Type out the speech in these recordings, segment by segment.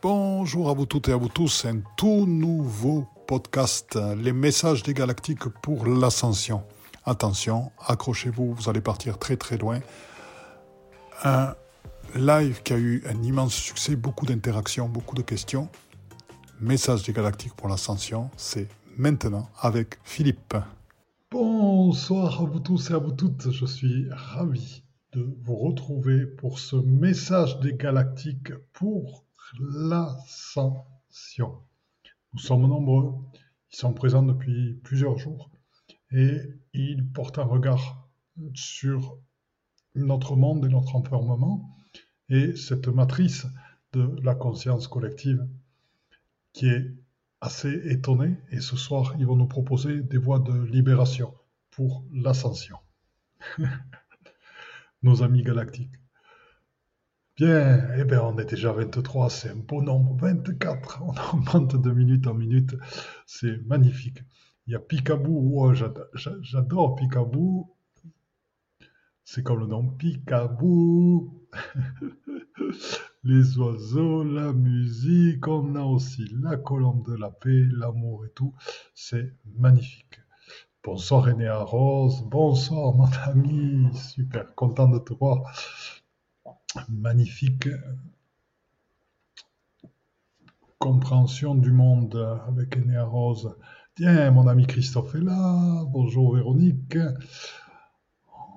Bonjour à vous toutes et à vous tous, un tout nouveau podcast, les messages des galactiques pour l'ascension. Attention, accrochez-vous, vous allez partir très très loin. Un live qui a eu un immense succès, beaucoup d'interactions, beaucoup de questions. Message des galactiques pour l'ascension, c'est maintenant avec Philippe. Bonsoir à vous tous et à vous toutes, je suis ravi de vous retrouver pour ce message des galactiques pour l'ascension. Nous sommes nombreux, ils sont présents depuis plusieurs jours et ils portent un regard sur notre monde et notre enfermement et cette matrice de la conscience collective qui est assez étonnée et ce soir ils vont nous proposer des voies de libération pour l'ascension. Nos amis galactiques. Bien, eh bien, on est déjà 23, c'est un beau nombre. 24, on augmente de minute en minute, c'est magnifique. Il y a Picaboo, oh, j'adore Picaboo. C'est comme le nom Picaboo. Les oiseaux, la musique, on a aussi la colombe de la paix, l'amour et tout. C'est magnifique. Bonsoir René Rose, bonsoir mon ami, super content de te voir magnifique compréhension du monde avec Enea Rose. Tiens, mon ami Christophe est là. Bonjour Véronique.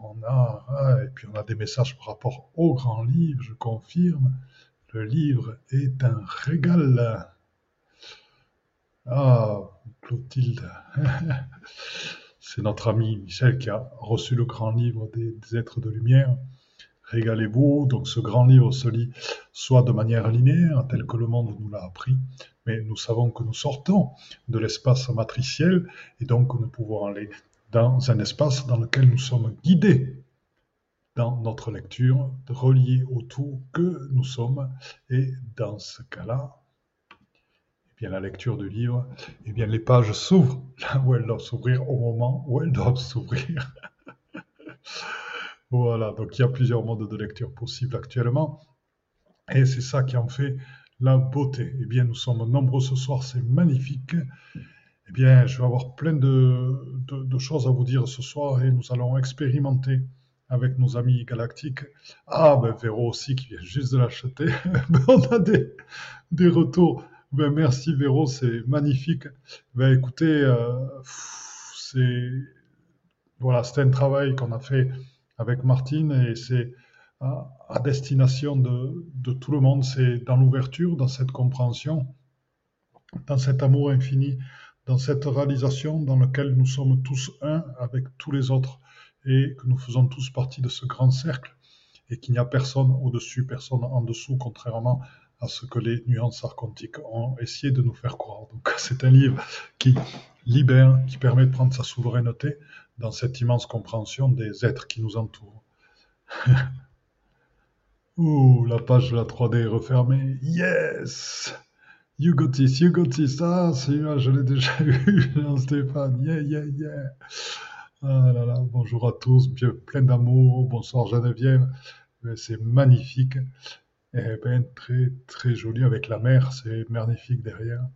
On a, et puis on a des messages par rapport au grand livre, je confirme. Le livre est un régal. Ah, Clotilde. C'est notre ami Michel qui a reçu le grand livre des êtres de lumière régalez-vous. Donc ce grand livre se lit soit de manière linéaire, tel que le monde nous l'a appris, mais nous savons que nous sortons de l'espace matriciel et donc nous pouvons aller dans un espace dans lequel nous sommes guidés dans notre lecture, reliés au tout que nous sommes. Et dans ce cas-là, eh bien, la lecture du livre, eh bien, les pages s'ouvrent là où elles doivent s'ouvrir au moment où elles doivent s'ouvrir. Voilà, donc il y a plusieurs modes de lecture possibles actuellement. Et c'est ça qui en fait la beauté. Eh bien, nous sommes nombreux ce soir, c'est magnifique. Eh bien, je vais avoir plein de, choses à vous dire ce soir et nous allons expérimenter avec nos amis galactiques. Ah, ben Véro aussi qui vient juste de l'acheter. Ben, on a des, des retours. Ben, merci Véro, c'est magnifique. Ben, écoutez, euh, c'est voilà, c'était un travail qu'on a fait avec Martine et c'est à, destination de, tout le monde. C'est dans l'ouverture, dans cette compréhension, dans cet amour infini, dans cette réalisation dans laquelle nous sommes tous un avec tous les autres et que nous faisons tous partie de ce grand cercle et qu'il n'y a personne au-dessus, personne en dessous, contrairement à ce que les nuances archontiques ont essayé de nous faire croire. Donc c'est un livre qui libère, qui permet de prendre sa souveraineté dans cette immense compréhension des êtres qui nous entourent. Ouh, la page de la 3D est refermée. Yes! You got this, you got this. Ah, celui-là, je l'ai déjà eu, Jean-Stéphane. Yeah, yeah, yeah. Ah là là, bonjour à tous, bien, plein d'amour. Bonsoir Geneviève. C'est magnifique. Eh bien, très, très joli avec la mer. C'est magnifique derrière.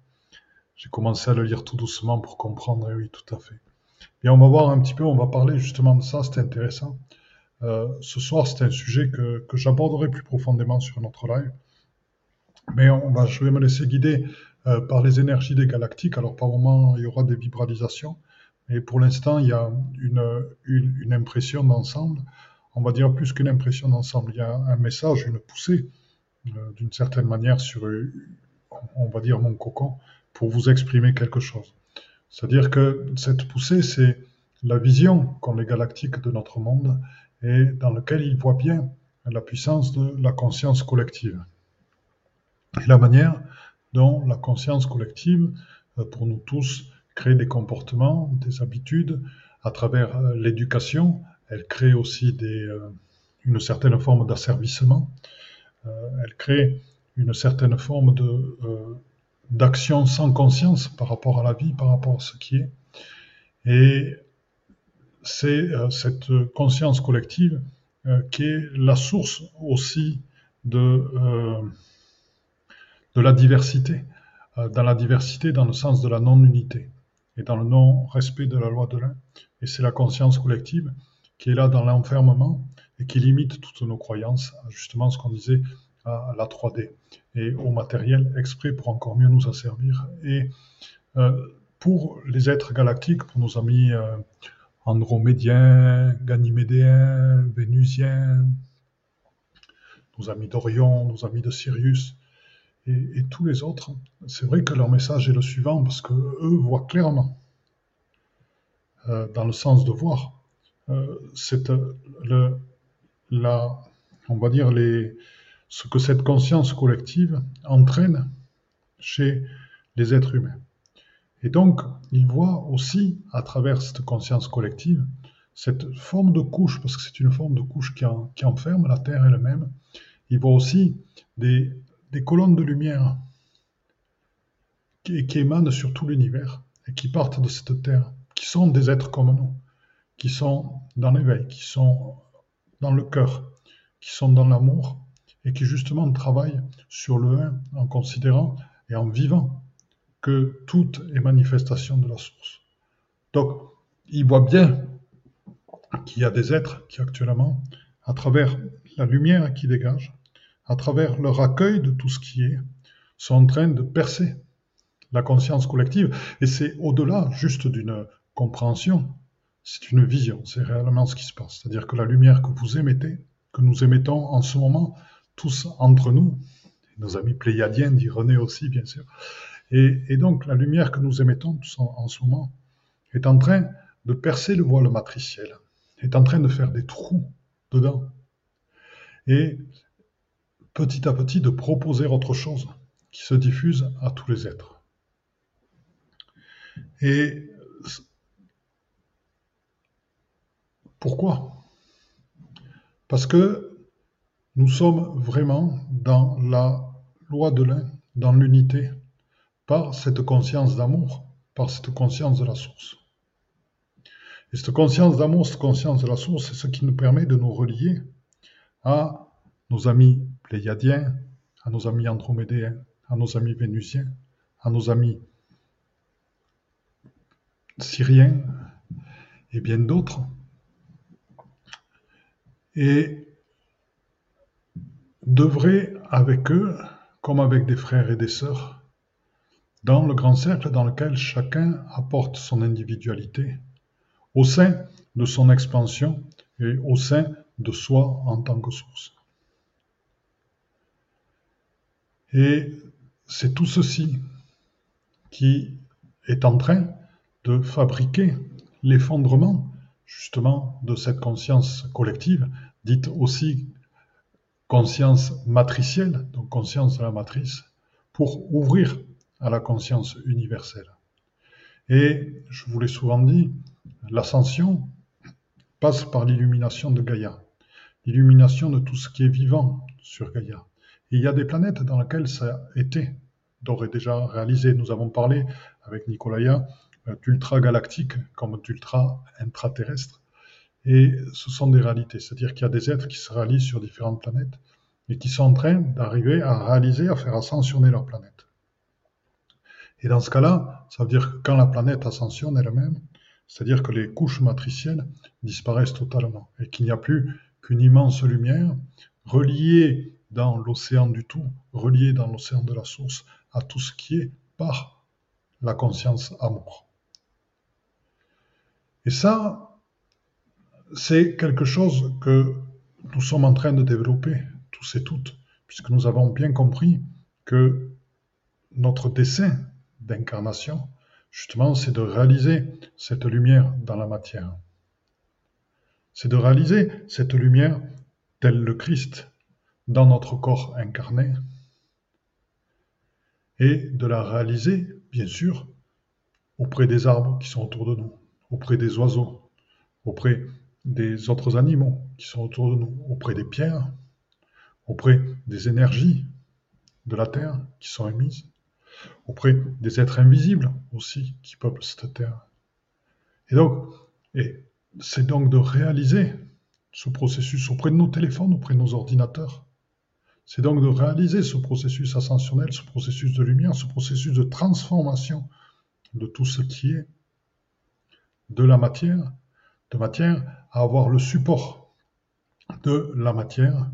J'ai commencé à le lire tout doucement pour comprendre. oui, tout à fait. On va voir un petit peu, on va parler justement de ça, c'est intéressant. Euh, ce soir, c'est un sujet que, j'aborderai plus profondément sur notre live. Mais on va, je vais me laisser guider euh, par les énergies des galactiques. Alors, par moment, il y aura des vibralisations. Mais pour l'instant, il y a une, une, impression d'ensemble. On va dire plus qu'une impression d'ensemble. Il y a un message, une poussée, euh, d'une certaine manière, sur, on va dire, mon cocon, pour vous exprimer quelque chose. C'est-à-dire que cette poussée, c'est la vision qu'ont les galactiques de notre monde et dans lequel ils voient bien la puissance de la conscience collective. Et la manière dont la conscience collective, euh, pour nous tous, crée des comportements, des habitudes à travers euh, l'éducation. Elle crée aussi euh, une certaine forme d'asservissement. Elle crée une certaine forme de d'action sans conscience par rapport à la vie, par rapport à ce qui est. Et c'est euh, cette conscience collective euh, qui est la source aussi de, euh, de la diversité, dans la diversité dans le sens de la non-unité et dans le non-respect de la loi de l'un. Et c'est la conscience collective qui est là dans l'enfermement et qui limite toutes nos croyances, justement ce qu'on disait à la 3D et au matériel exprès pour encore mieux nous asservir. Et euh, pour les êtres galactiques, pour nos amis euh, andromédiens, ganymédéens, vénusiens, nos amis d'Orion, nos amis de Sirius et, tous les autres, c'est vrai que leur message est le suivant parce que eux voient clairement, euh, dans le sens de voir, c'est le, la, on va dire les, ce que cette conscience collective entraîne chez les êtres humains. Et donc, ils voient aussi, à travers cette conscience collective, cette forme de couche, parce que c'est une forme de couche qui, qui enferme la Terre elle-même, il voit aussi des, colonnes de lumière qui, qui émanent sur tout l'univers et qui partent de cette terre, qui sont des êtres comme nous, qui sont dans l'éveil, qui sont dans le cœur, qui sont dans l'amour et qui justement travaillent sur le un en considérant et en vivant que tout est manifestation de la source. Donc, il voit bien qu'il y a des êtres qui actuellement, à travers la lumière qui dégage, à travers leur accueil de tout ce qui est, sont en train de percer la conscience collective. Et c'est au-delà juste d'une compréhension, c'est une vision, c'est réellement ce qui se passe. C'est-à-dire que la lumière que vous émettez, que nous émettons en ce moment, tous entre nous, nos amis pléiadiens, dit René aussi, bien sûr, et, donc la lumière que nous émettons en ce moment est en train de percer le voile matriciel, est en train de faire des trous dedans. Et petit à petit de proposer autre chose qui se diffuse à tous les êtres. Et pourquoi? Parce que nous sommes vraiment dans la loi de l'un, dans l'unité, par cette conscience d'amour, par cette conscience de la source. Et cette conscience d'amour, cette conscience de la source, c'est ce qui nous permet de nous relier à nos amis pléiadiens, à nos amis andromédéens, à nos amis vénusiens, à nos amis syriens et bien d'autres. Et devrait avec eux, comme avec des frères et des sœurs, dans le grand cercle dans lequel chacun apporte son individualité, au sein de son expansion et au sein de soi en tant que source. Et c'est tout ceci qui est en train de fabriquer l'effondrement justement de cette conscience collective, dite aussi conscience matricielle, donc conscience de la matrice, pour ouvrir à la conscience universelle. Et je vous l'ai souvent dit, l'ascension passe par l'illumination de Gaïa, l'illumination de tout ce qui est vivant sur Gaïa il y a des planètes dans lesquelles ça a été d'ores et déjà réalisé. Nous avons parlé avec Nicolaya euh, d'ultra-galactique comme d'ultra-intraterrestre. Et ce sont des réalités. C'est-à-dire qu'il y a des êtres qui se réalisent sur différentes planètes et qui sont en train d'arriver à réaliser, à faire ascensionner leur planète. Et dans ce cas-là, ça veut dire que quand la planète ascensionne elle-même, c'est-à-dire que les couches matricielles disparaissent totalement et qu'il n'y a plus qu'une immense lumière reliée dans l'océan du tout, relié dans l'océan de la source à tout ce qui est par la conscience amour. Et ça, c'est quelque chose que nous sommes en train de développer, tous et toutes, puisque nous avons bien compris que notre dessein d'incarnation, justement, c'est de réaliser cette lumière dans la matière. C'est de réaliser cette lumière tel le Christ, dans notre corps incarné et de la réaliser, bien sûr, auprès des arbres qui sont autour de nous, auprès des oiseaux, auprès des autres animaux qui sont autour de nous, auprès des pierres, auprès des énergies de la Terre qui sont émises, auprès des êtres invisibles aussi qui peuplent cette Terre. Et donc, c'est donc de réaliser ce processus auprès de nos téléphones, auprès de nos ordinateurs, c'est donc de réaliser ce processus ascensionnel, ce processus de lumière, ce processus de transformation de tout ce qui est de la matière, matière à avoir le support de la matière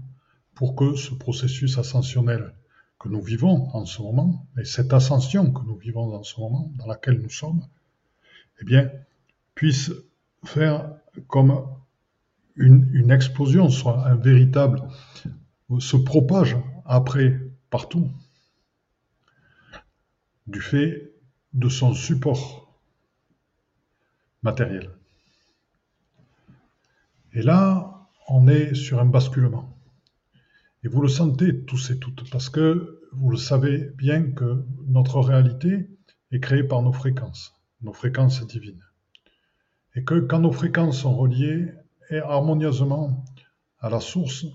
pour que ce processus ascensionnel que nous vivons en ce moment, et cette ascension que nous vivons en ce moment, dans laquelle nous sommes, eh bien, puisse faire comme une explosion, soit un véritable, se propage après partout, du fait de son support matériel. Et là, on est sur un basculement. Et vous le sentez tous et toutes, parce que vous le savez bien que notre réalité est créée par nos fréquences, nos fréquences divines. Et que quand nos fréquences sont reliées harmonieusement à la source,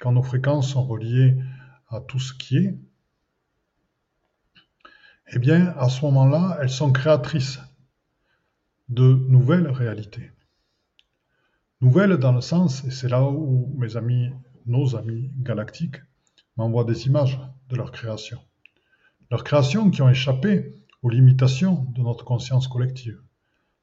quand nos fréquences sont reliées à tout ce qui est, eh bien, à ce moment-là, elles sont créatrices de nouvelles réalités. Nouvelles dans le sens, et c'est là où mes amis nos amis galactiques m'envoient des images de leur création. Leurs créations qui ont échappé aux limitations de notre conscience collective,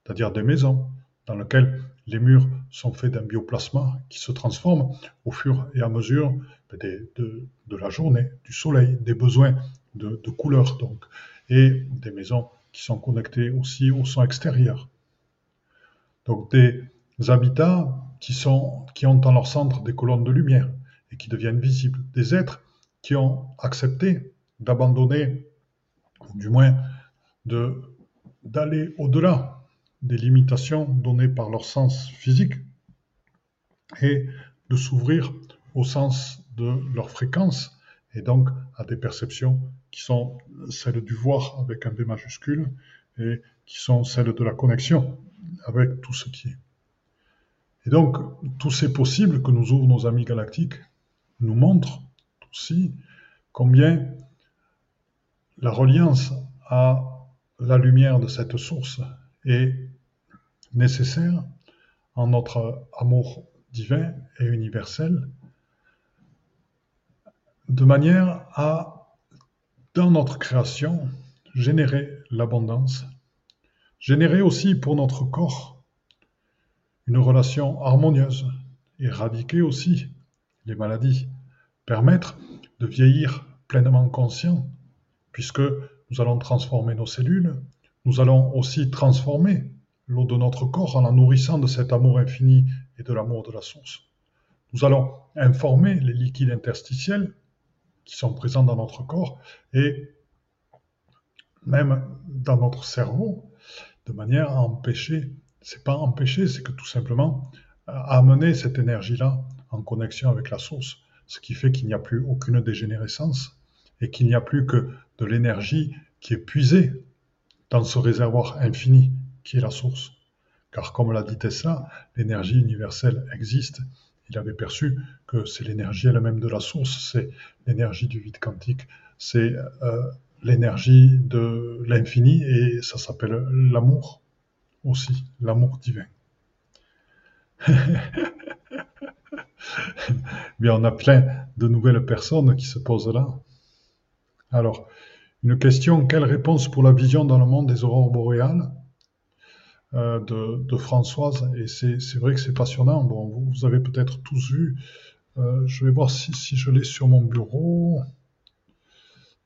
c'est-à-dire des maisons dans lesquelles les murs sont faits d'un bioplasma qui se transforme au fur et à mesure de, la journée, du soleil, des besoins de, de couleurs donc, et des maisons qui sont connectées aussi au son extérieur. Donc des habitats qui, sont, qui ont en leur centre des colonnes de lumière et qui deviennent visibles. Des êtres qui ont accepté d'abandonner, ou du moins d'aller au-delà des limitations données par leur sens physique et de s'ouvrir au sens de leur fréquence et donc à des perceptions qui sont celles du voir avec un B majuscule et qui sont celles de la connexion avec tout ce qui est. Et donc, tous ces possibles que nous ouvrent nos amis galactiques nous montrent aussi combien la reliance à la lumière de cette source est nécessaire en notre amour divin et universel, de manière à, dans notre création, générer l'abondance, générer aussi pour notre corps une relation harmonieuse, éradiquer aussi les maladies, permettre de vieillir pleinement conscient, puisque nous allons transformer nos cellules, nous allons aussi transformer l'eau de notre corps en la nourrissant de cet amour infini et de l'amour de la source. Nous allons informer les liquides interstitiels qui sont présents dans notre corps et même dans notre cerveau, de manière à empêcher c'est pas empêcher, c'est que tout simplement euh, amener cette énergie-là en connexion avec la source, ce qui fait qu'il n'y a plus aucune dégénérescence et qu'il n'y a plus que de l'énergie qui est puisée dans ce réservoir infini qui est la source. Car comme l'a dit Tesla, l'énergie universelle existe. Il avait perçu que c'est l'énergie elle-même de la source, c'est l'énergie du vide quantique, c'est euh, l'énergie de l'infini et ça s'appelle l'amour aussi, l'amour divin. Bien, on a plein de nouvelles personnes qui se posent là. Alors, une question, quelle réponse pour la vision dans le monde des aurores boréales euh, de, Françoise? Et c'est vrai que c'est passionnant. Vous, avez peut-être tous vu. Euh, je vais voir si, si je l'ai sur mon bureau.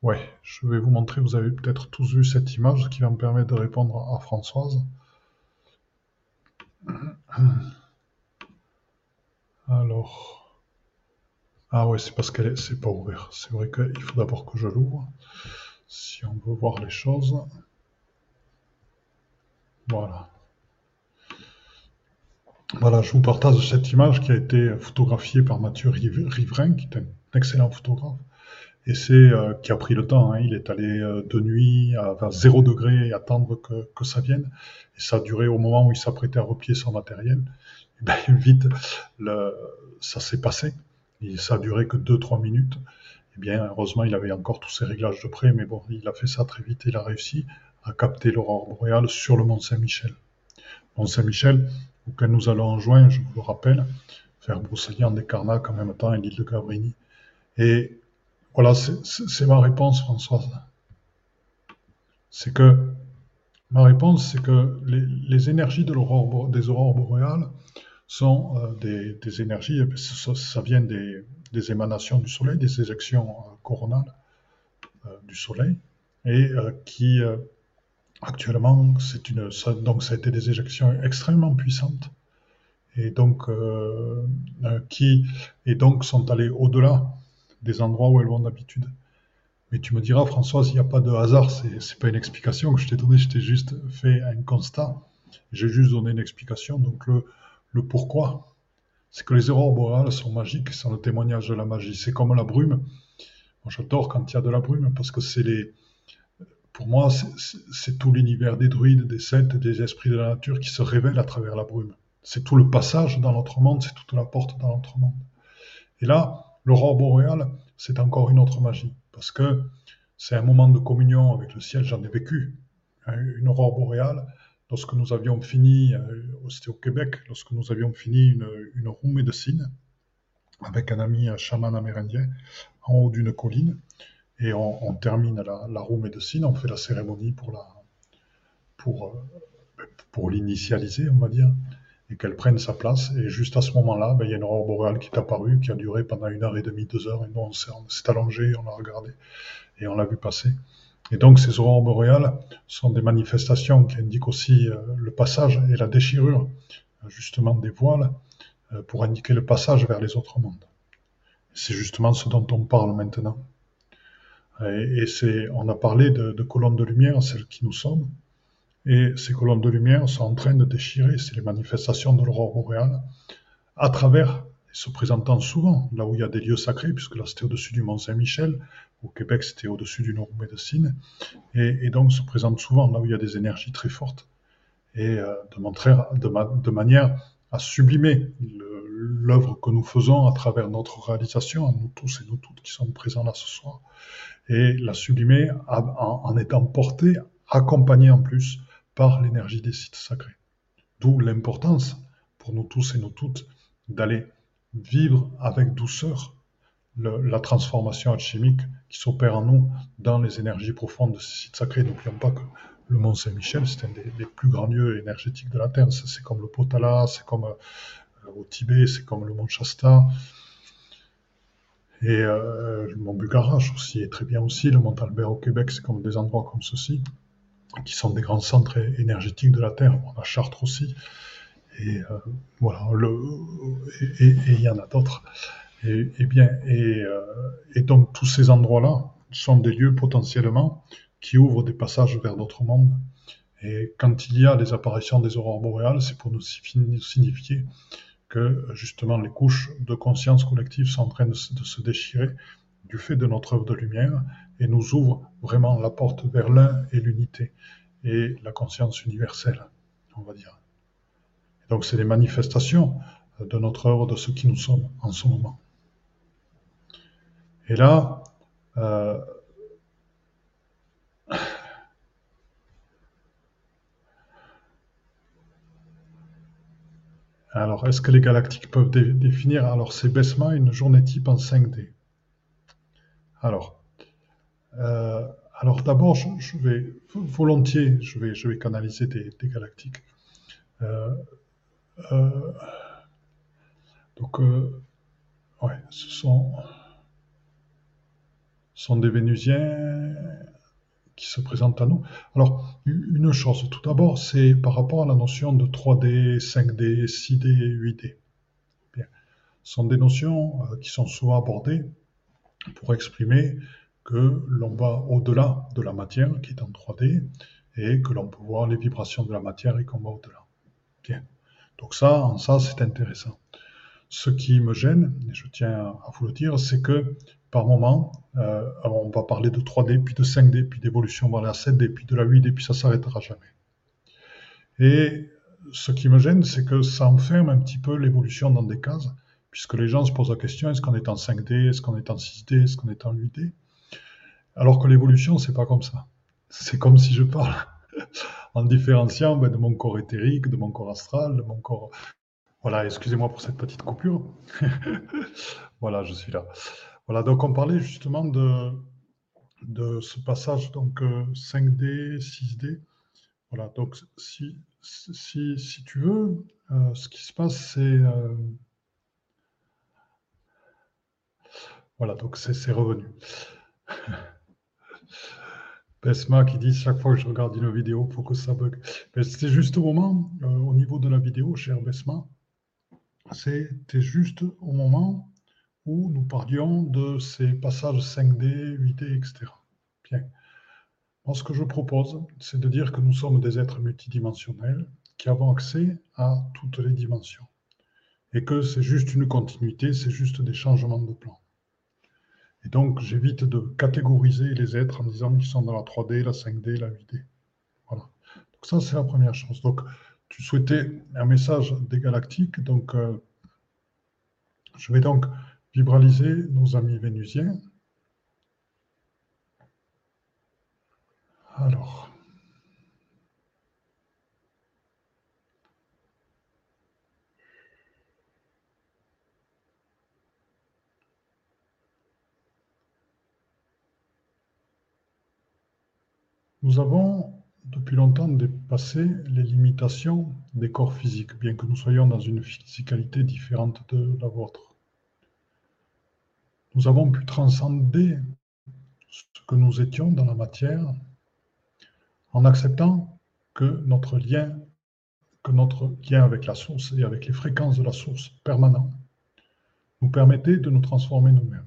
Ouais, je vais vous montrer. Vous avez peut-être tous vu cette image qui va me permettre de répondre à Françoise. Alors. Ah ouais, c'est parce qu'elle c'est pas ouvert. C'est vrai qu'il faut d'abord que je l'ouvre. Si on veut voir les choses. Voilà. Voilà, je vous partage cette image qui a été photographiée par Mathieu Riverain, qui est un excellent photographe. Et c'est euh, qui a pris le temps. Hein. Il est allé euh, de nuit à vers 0 degré et attendre que, que, ça vienne. Et ça a duré au moment où il s'apprêtait à replier son matériel. Et bien vite, ça s'est passé. Ça a duré que 2-3 minutes. Et bien heureusement, il avait encore tous ses réglages de près, mais bon, il a fait ça très vite et il a réussi à capter l'aurore boréale sur le Mont Saint-Michel. Mont Saint-Michel, auquel nous allons en juin, je vous le rappelle, faire Brocéliande des Carnac en même temps et l'île de Gavrini. Et voilà, c'est ma réponse, Françoise. C'est que ma réponse, c'est que les, énergies de des aurores boréales sont euh, des, énergies, ça, vient des, émanations du Soleil, des éjections euh, coronales euh, du Soleil, et qui actuellement, c'est une, ça, donc ça a été des éjections extrêmement puissantes, et donc qui et donc sont allées au-delà des endroits où elles vont d'habitude. Mais tu me diras, Françoise, il n'y a pas de hasard, c'est n'est pas une explication que je t'ai donnée, je t'ai juste fait un constat. J'ai juste donné une explication. Donc le, pourquoi, c'est que les aurores boréales sont magiques, c'est le témoignage de la magie. C'est comme la brume. Moi, j'adore quand il y a de la brume parce que c'est les. Pour moi, c'est tout l'univers des druides, des celtes, des esprits de la nature qui se révèlent à travers la brume. C'est tout le passage dans notre monde, c'est toute la porte dans notre monde. Et là, L'aurore boréale, c'est encore une autre magie, parce que c'est un moment de communion avec le ciel, j'en ai vécu. Hein, une aurore boréale, lorsque nous avions fini, euh, c'était au Québec, lorsque nous avions fini une, une roue médecine avec un ami chaman amérindien en haut d'une colline, et on, termine la, la, roue médecine, on fait la cérémonie pour euh, pour l'initialiser, on va dire et qu'elle prenne sa place. Et juste à ce moment-là, ben, il y a une aurore boréale qui est apparue, qui a duré pendant une heure et demie, deux heures, et nous, on s'est allongé, on l'a regardé, et on l'a vu passer. Et donc, ces aurores boréales sont des manifestations qui indiquent aussi euh, le passage et la déchirure, justement, des voiles, euh, pour indiquer le passage vers les autres mondes. C'est justement ce dont on parle maintenant. Et, c'est, on a parlé de, de colonnes de lumière, celles qui nous sommes, et ces colonnes de lumière sont en train de déchirer, c'est les manifestations de l'aurore boréale, à travers, et se présentant souvent, là où il y a des lieux sacrés, puisque là c'était au-dessus du Mont Saint-Michel, au Québec c'était au-dessus du Nord Médecine, et, et, donc se présente souvent là où il y a des énergies très fortes, et euh, de, manière à sublimer l'œuvre que nous faisons à travers notre réalisation, à nous tous et nous toutes qui sommes présents là ce soir, et la sublimer en, étant porté, accompagné en plus par l'énergie des sites sacrés. D'où l'importance pour nous tous et nous toutes d'aller vivre avec douceur la transformation alchimique qui s'opère en nous dans les énergies profondes de ces sites sacrés. N'oublions pas que le Mont Saint-Michel, c'est un des, plus grands lieux énergétiques de la Terre. C'est comme le Potala, c'est comme euh, au Tibet, c'est comme le Mont Shasta. Et euh, le Mont Bugarache aussi est très bien aussi. Le Mont Albert au Québec, c'est comme des endroits comme ceci qui sont des grands centres énergétiques de la Terre. On a Chartres aussi. Et euh, voilà, il y en a d'autres. Et, bien, euh, et, donc tous ces endroits-là sont des lieux potentiellement qui ouvrent des passages vers d'autres mondes. Et quand il y a des apparitions des aurores boréales, c'est pour nous signifier que justement les couches de conscience collective sont en train de se déchirer du fait de notre œuvre de lumière et nous ouvre vraiment la porte vers l'un et l'unité et la conscience universelle, on va dire. donc c'est les manifestations de notre œuvre, de ce qui nous sommes en ce moment. Et là, euh, alors est-ce que les galactiques peuvent définir Alors c'est baissement une journée type en 5D. Alors, euh, alors d'abord, je, vais volontiers, je vais, je vais canaliser des, galactiques. Euh, euh, donc, ouais, ce sont, des Vénusiens qui se présentent à nous. Alors, une chose, tout d'abord, c'est par rapport à la notion de 3D, 5D, 6D, 8D. Bien. Ce sont des notions qui sont souvent abordées pour exprimer que l'on va au-delà de la matière qui est en 3D et que l'on peut voir les vibrations de la matière et qu'on va au-delà. Bien. Donc ça, en ça, c'est intéressant. Ce qui me gêne, et je tiens à vous le dire, c'est que par moment, euh, on va parler de 3D, puis de 5D, puis d'évolution vers la 7D, puis de la 8D, puis ça s'arrêtera jamais. Et ce qui me gêne, c'est que ça enferme un petit peu l'évolution dans des cases puisque les gens se posent la question est-ce qu'on est en 5D, est-ce qu'on est en 6D, est-ce qu'on est en 8D Alors que l'évolution, c'est pas comme ça. C'est comme si je parle en différenciant ben, de mon corps éthérique, de mon corps astral, de mon corps. Voilà, excusez-moi pour cette petite coupure. voilà, je suis là. Voilà, donc on parlait justement de, de ce passage donc 5D, euh, 6D. Voilà, donc si, si, si tu veux, euh, ce qui se passe, c'est... Euh, voilà, donc c'est revenu. Pesma qui dit chaque fois que je regarde une vidéo, il faut que ça bug. C'est juste au moment, au niveau de la vidéo, cher Besma, c'était juste au moment où nous parlions de ces passages 5D, 8D, etc. Bien. Moi, ce que je propose, c'est de dire que nous sommes des êtres multidimensionnels qui avons accès à toutes les dimensions. Et que c'est juste une continuité, c'est juste des changements de plan. Et donc, j'évite de catégoriser les êtres en disant qu'ils sont dans la 3D, la 5D, la 8D. Voilà. Donc ça, c'est la première chose. Donc, tu souhaitais un message des galactiques. Donc, euh, je vais donc vibraliser nos amis vénusiens. Alors. Nous avons depuis longtemps dépassé les limitations des corps physiques, bien que nous soyons dans une physicalité différente de la vôtre. Nous avons pu transcender ce que nous étions dans la matière en acceptant que notre lien, que notre lien avec la source et avec les fréquences de la source permanent nous permettait de nous transformer nous-mêmes.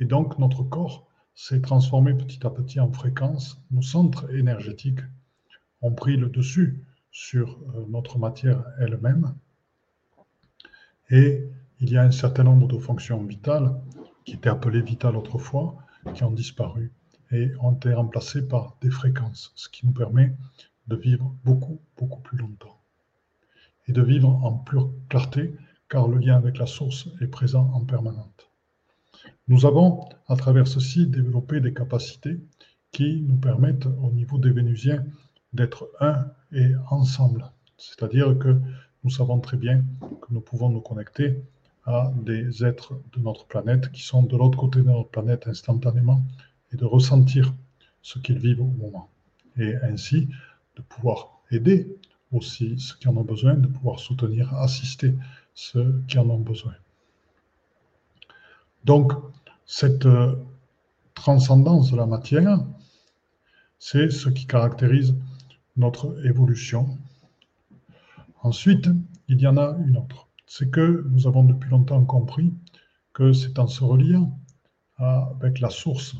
Et donc notre corps s'est transformé petit à petit en fréquence. Nos centres énergétiques ont pris le dessus sur euh, notre matière elle-même. Et il y a un certain nombre de fonctions vitales, qui étaient appelées vitales autrefois, qui ont disparu et ont été remplacées par des fréquences, ce qui nous permet de vivre beaucoup, beaucoup plus longtemps. Et de vivre en pure clarté, car le lien avec la source est présent en permanente. Nous avons, à travers ceci, développé des capacités qui nous permettent, au niveau des Vénusiens, d'être un et ensemble. C'est-à-dire que nous savons très bien que nous pouvons nous connecter à des êtres de notre planète qui sont de l'autre côté de notre planète instantanément et de ressentir ce qu'ils vivent au moment. Et ainsi de pouvoir aider aussi ceux qui en ont besoin, de pouvoir soutenir, assister ceux qui en ont besoin. Donc, cette euh, transcendance de la matière, c'est ce qui caractérise notre évolution. Ensuite, il y en a une autre. C'est que nous avons depuis longtemps compris que c'est en se reliant avec la source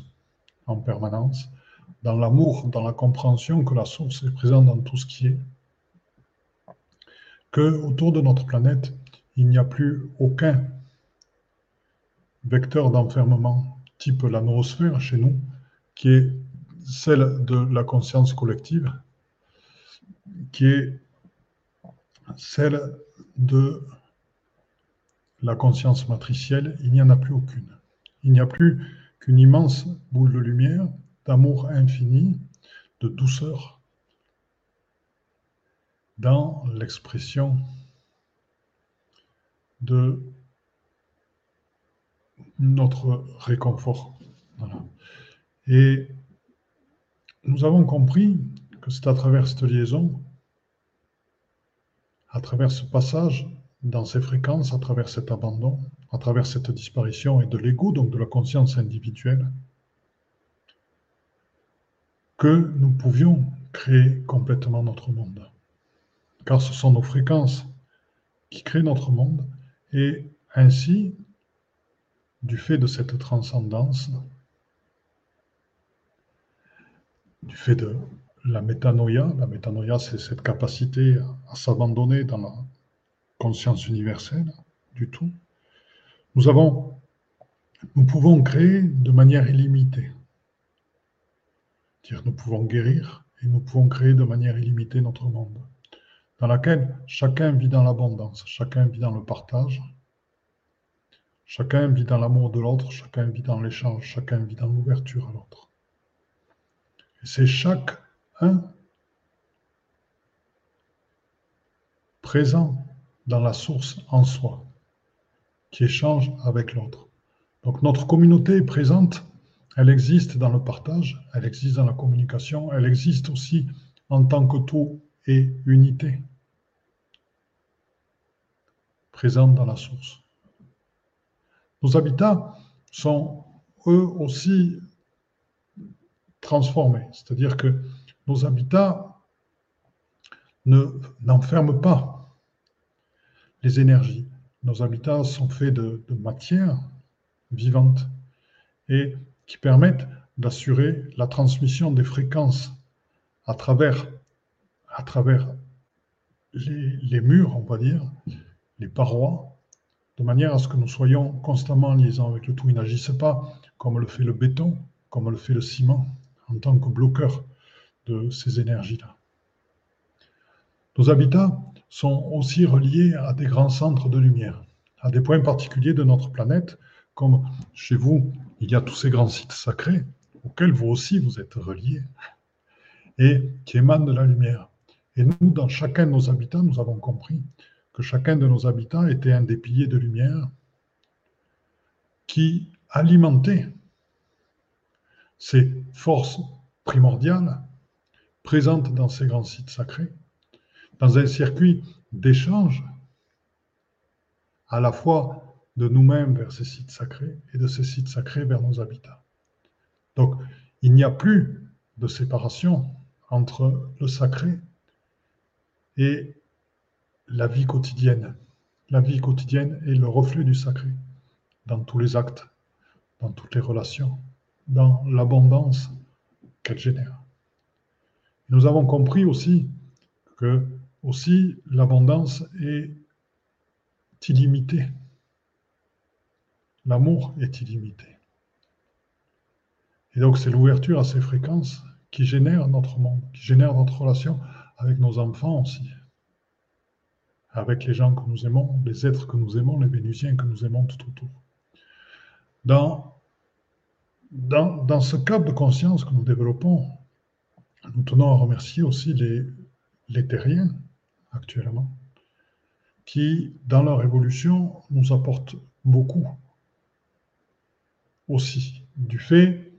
en permanence, dans l'amour, dans la compréhension que la source est présente dans tout ce qui est, que autour de notre planète, il n'y a plus aucun vecteur d'enfermement type la noosphère chez nous, qui est celle de la conscience collective, qui est celle de la conscience matricielle, il n'y en a plus aucune. Il n'y a plus qu'une immense boule de lumière, d'amour infini, de douceur, dans l'expression de notre réconfort. Et nous avons compris que c'est à travers cette liaison, à travers ce passage dans ces fréquences, à travers cet abandon, à travers cette disparition et de l'ego, donc de la conscience individuelle, que nous pouvions créer complètement notre monde. Car ce sont nos fréquences qui créent notre monde et ainsi du fait de cette transcendance, du fait de la métanoïa, la métanoïa c'est cette capacité à s'abandonner dans la conscience universelle du tout, nous avons, nous pouvons créer de manière illimitée. Dire nous pouvons guérir et nous pouvons créer de manière illimitée notre monde, dans laquelle chacun vit dans l'abondance, chacun vit dans le partage, Chacun vit dans l'amour de l'autre, chacun vit dans l'échange, chacun vit dans l'ouverture à l'autre. Et c'est chaque un présent dans la source en soi qui échange avec l'autre. Donc notre communauté est présente, elle existe dans le partage, elle existe dans la communication, elle existe aussi en tant que tout et unité, présente dans la source. Nos habitats sont eux aussi transformés, c'est-à-dire que nos habitats n'enferment pas les énergies. Nos habitats sont faits de, de matière vivante et qui permettent d'assurer la transmission des fréquences à travers, à travers les, murs, on va dire, les parois, de manière à ce que nous soyons constamment en liaison avec le tout. Il n'agissent pas comme le fait le béton, comme le fait le ciment, en tant que bloqueur de ces énergies-là. Nos habitats sont aussi reliés à des grands centres de lumière, à des points particuliers de notre planète, comme chez vous, il y a tous ces grands sites sacrés auxquels vous aussi vous êtes reliés et qui émanent de la lumière. Et nous, dans chacun de nos habitats, nous avons compris chacun de nos habitats était un des piliers de lumière qui alimentait ces forces primordiales présentes dans ces grands sites sacrés, dans un circuit d'échange à la fois de nous-mêmes vers ces sites sacrés et de ces sites sacrés vers nos habitats. Donc, il n'y a plus de séparation entre le sacré et la vie quotidienne. La vie quotidienne est le reflet du sacré dans tous les actes, dans toutes les relations, dans l'abondance qu'elle génère. Nous avons compris aussi que aussi l'abondance est illimitée. L'amour est illimité. Et donc c'est l'ouverture à ces fréquences qui génère notre monde, qui génère notre relation avec nos enfants aussi, avec les gens que nous aimons, les êtres que nous aimons, les Vénusiens que nous aimons tout autour. Dans, dans, dans ce cadre de conscience que nous développons, nous tenons à remercier aussi les, les terriens actuellement, qui, dans leur évolution, nous apportent beaucoup aussi, du fait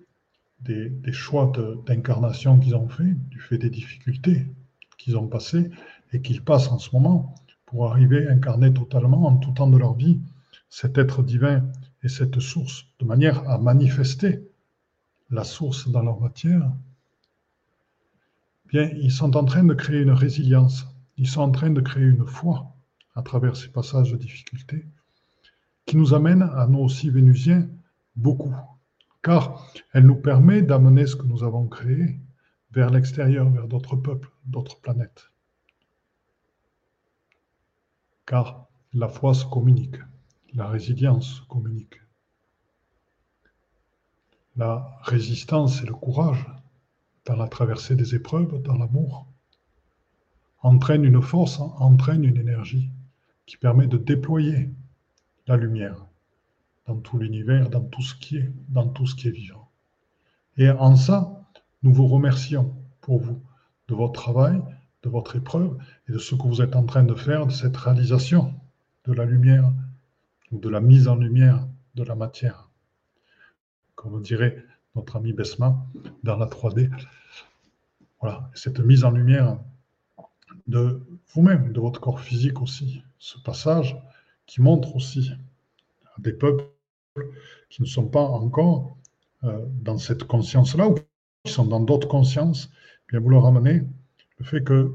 des, choix d'incarnation qu'ils ont fait, du fait des difficultés qu'ils ont passées et qu'ils passent en ce moment pour arriver à incarner totalement en tout temps de leur vie cet être divin et cette source, de manière à manifester la source dans leur matière, bien, ils sont en train de créer une résilience, ils sont en train de créer une foi à travers ces passages de difficultés, qui nous amènent à nous aussi vénusiens beaucoup, car elle nous permet d'amener ce que nous avons créé vers l'extérieur, vers d'autres peuples, d'autres planètes. Car la foi se communique, la résilience se communique. La résistance et le courage dans la traversée des épreuves, dans l'amour, entraînent une force, entraînent une énergie qui permet de déployer la lumière dans tout l'univers, dans tout ce qui est, dans tout ce qui est vivant. Et en ça, nous vous remercions pour vous, de votre travail, de votre épreuve et de ce que vous êtes en train de faire, de cette réalisation de la lumière ou de la mise en lumière de la matière. Comme dirait notre ami Besma dans la 3D. Voilà, cette mise en lumière de vous-même, de votre corps physique aussi, ce passage qui montre aussi à des peuples qui ne sont pas encore euh, dans cette conscience-là ou qui sont dans d'autres consciences, bien vous leur ramenez le fait que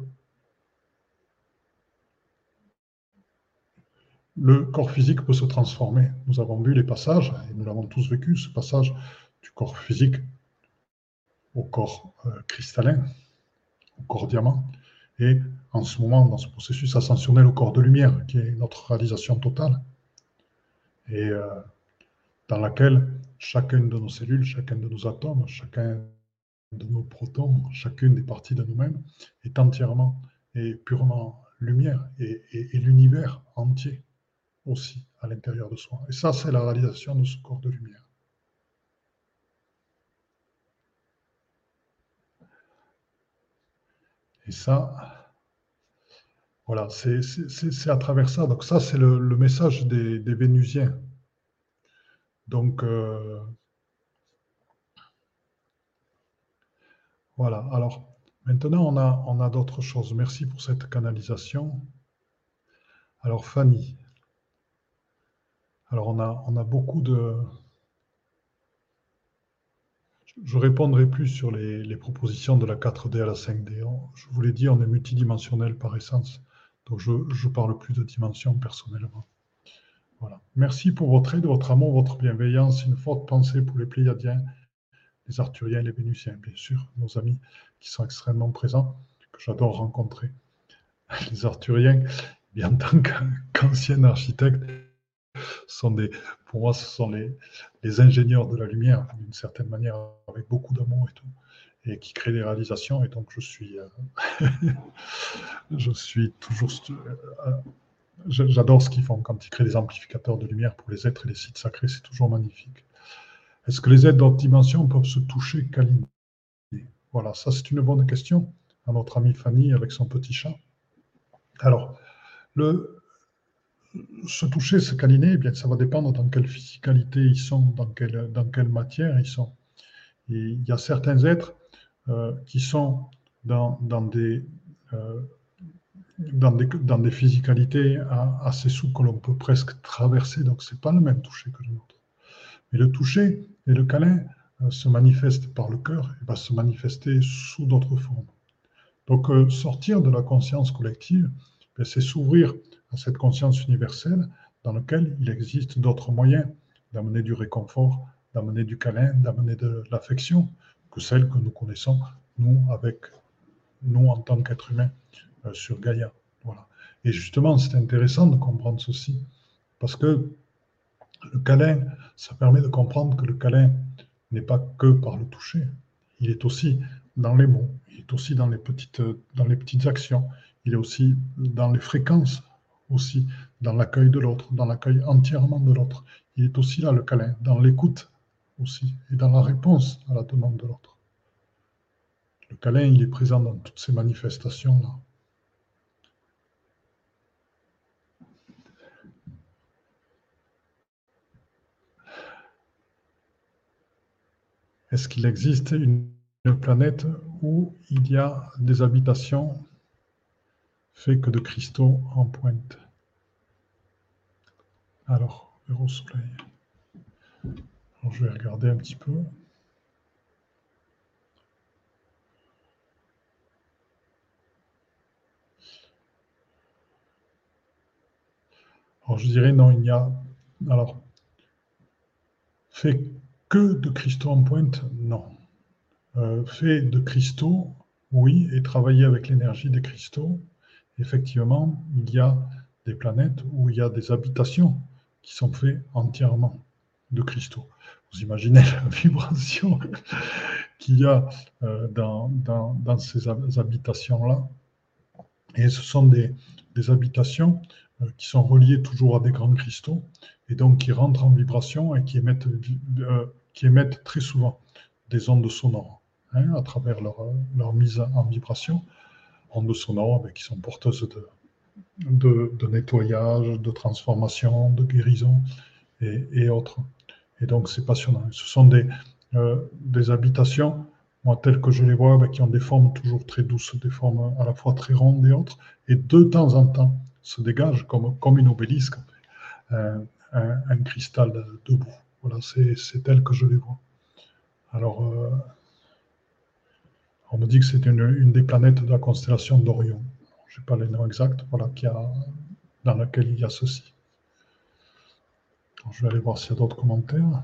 le corps physique peut se transformer. Nous avons vu les passages, et nous l'avons tous vécu, ce passage du corps physique au corps euh, cristallin, au corps diamant, et en ce moment, dans ce processus ascensionnel au corps de lumière, qui est notre réalisation totale. Et euh, dans laquelle chacune de nos cellules, chacun de nos atomes, chacun de nos protons, chacune des parties de nous-mêmes est entièrement et purement lumière et, l'univers entier aussi à l'intérieur de soi. Et ça, c'est la réalisation de ce corps de lumière. Et ça, voilà, c'est à travers ça. Donc ça, c'est le, message des Vénusiens Donc, euh, voilà. Alors, maintenant, on a, on a d'autres choses. Merci pour cette canalisation. Alors, Fanny. Alors, on a, on a beaucoup de, je répondrai plus sur les, propositions de la 4D à la 5D. Je vous l'ai dit, on est multidimensionnel par essence. Donc je ne parle plus de dimension personnellement. Voilà. Merci pour votre aide, votre amour, votre bienveillance. Une forte pensée pour les Pléiadiens, les Arthuriens les Vénusiens, bien sûr, nos amis qui sont extrêmement présents, que j'adore rencontrer. Les Arthuriens, bien en tant qu'ancien architecte, sont des, pour moi, ce sont les, les ingénieurs de la lumière, d'une certaine manière, avec beaucoup d'amour et tout, et qui créent des réalisations. Et donc, je suis, euh, je suis toujours. Euh, j'adore ce qu'ils font quand ils créent des amplificateurs de lumière pour les êtres et les sites sacrés, c'est toujours magnifique. Est-ce que les êtres d'autres dimensions peuvent se toucher, câliner Voilà, ça c'est une bonne question à notre amie Fanny avec son petit chat. Alors, se toucher, se câliner, eh bien, ça va dépendre dans quelle physicalité ils sont, dans quelle, dans matière ils sont. il y a certains êtres euh, qui sont dans, euh, des, dans des physicalités assez souples que l'on peut presque traverser, donc ce n'est pas le même toucher que le nôtre. Mais le toucher et le câlin euh, se manifestent par le cœur et va se manifester sous d'autres formes. Donc sortir de la conscience collective, ben, c'est s'ouvrir à cette conscience universelle dans laquelle il existe d'autres moyens d'amener du réconfort, d'amener du câlin, d'amener de l'affection que celle que nous connaissons, nous, avec nous en tant qu'êtres humains euh, sur Gaïa. Voilà. Et justement, c'est intéressant de comprendre ceci, parce que le câlin, ça permet de comprendre que le câlin n'est pas que par le toucher, il est aussi dans les mots, il est aussi dans les petites, actions, il est aussi dans les fréquences aussi dans l'accueil de l'autre, dans l'accueil entièrement de l'autre. Il est aussi là le câlin, dans l'écoute aussi, et dans la réponse à la demande de l'autre. Le câlin, il est présent dans toutes ces manifestations-là. Est-ce qu'il existe une planète où il y a des habitations faites que de cristaux en pointe? Alors, au soleil. je vais regarder un petit peu. Alors, je dirais non, il n'y a. Alors, fait que de cristaux en pointe, non. Euh, fait de cristaux, oui, et travailler avec l'énergie des cristaux, effectivement, il y a des planètes où il y a des habitations qui sont faits entièrement de cristaux. Vous imaginez la vibration qu'il y a euh, dans, dans, ces habitations-là. Et ce sont des, des habitations euh, qui sont reliées toujours à des grands cristaux et donc qui rentrent en vibration et qui émettent, qui émettent très souvent des ondes sonores hein, à travers leur, mise en vibration. Ondes sonores qui sont porteuses de, nettoyage, de transformation, de guérison et, autres. Et donc c'est passionnant. Ce sont des, euh, habitations, moi telles que je les vois, ben, qui ont des formes toujours très douces, des formes à la fois très rondes et autres, et de temps en temps se dégage comme, une obélisque, un, un, cristal debout. Voilà, c'est tel que je les vois. Alors, euh, on me dit que c'est une, une, des planètes de la constellation d'Orion je n'ai pas les noms exacts, voilà, qui a, dans laquelle il y a ceci. je vais aller voir s'il y a d'autres commentaires.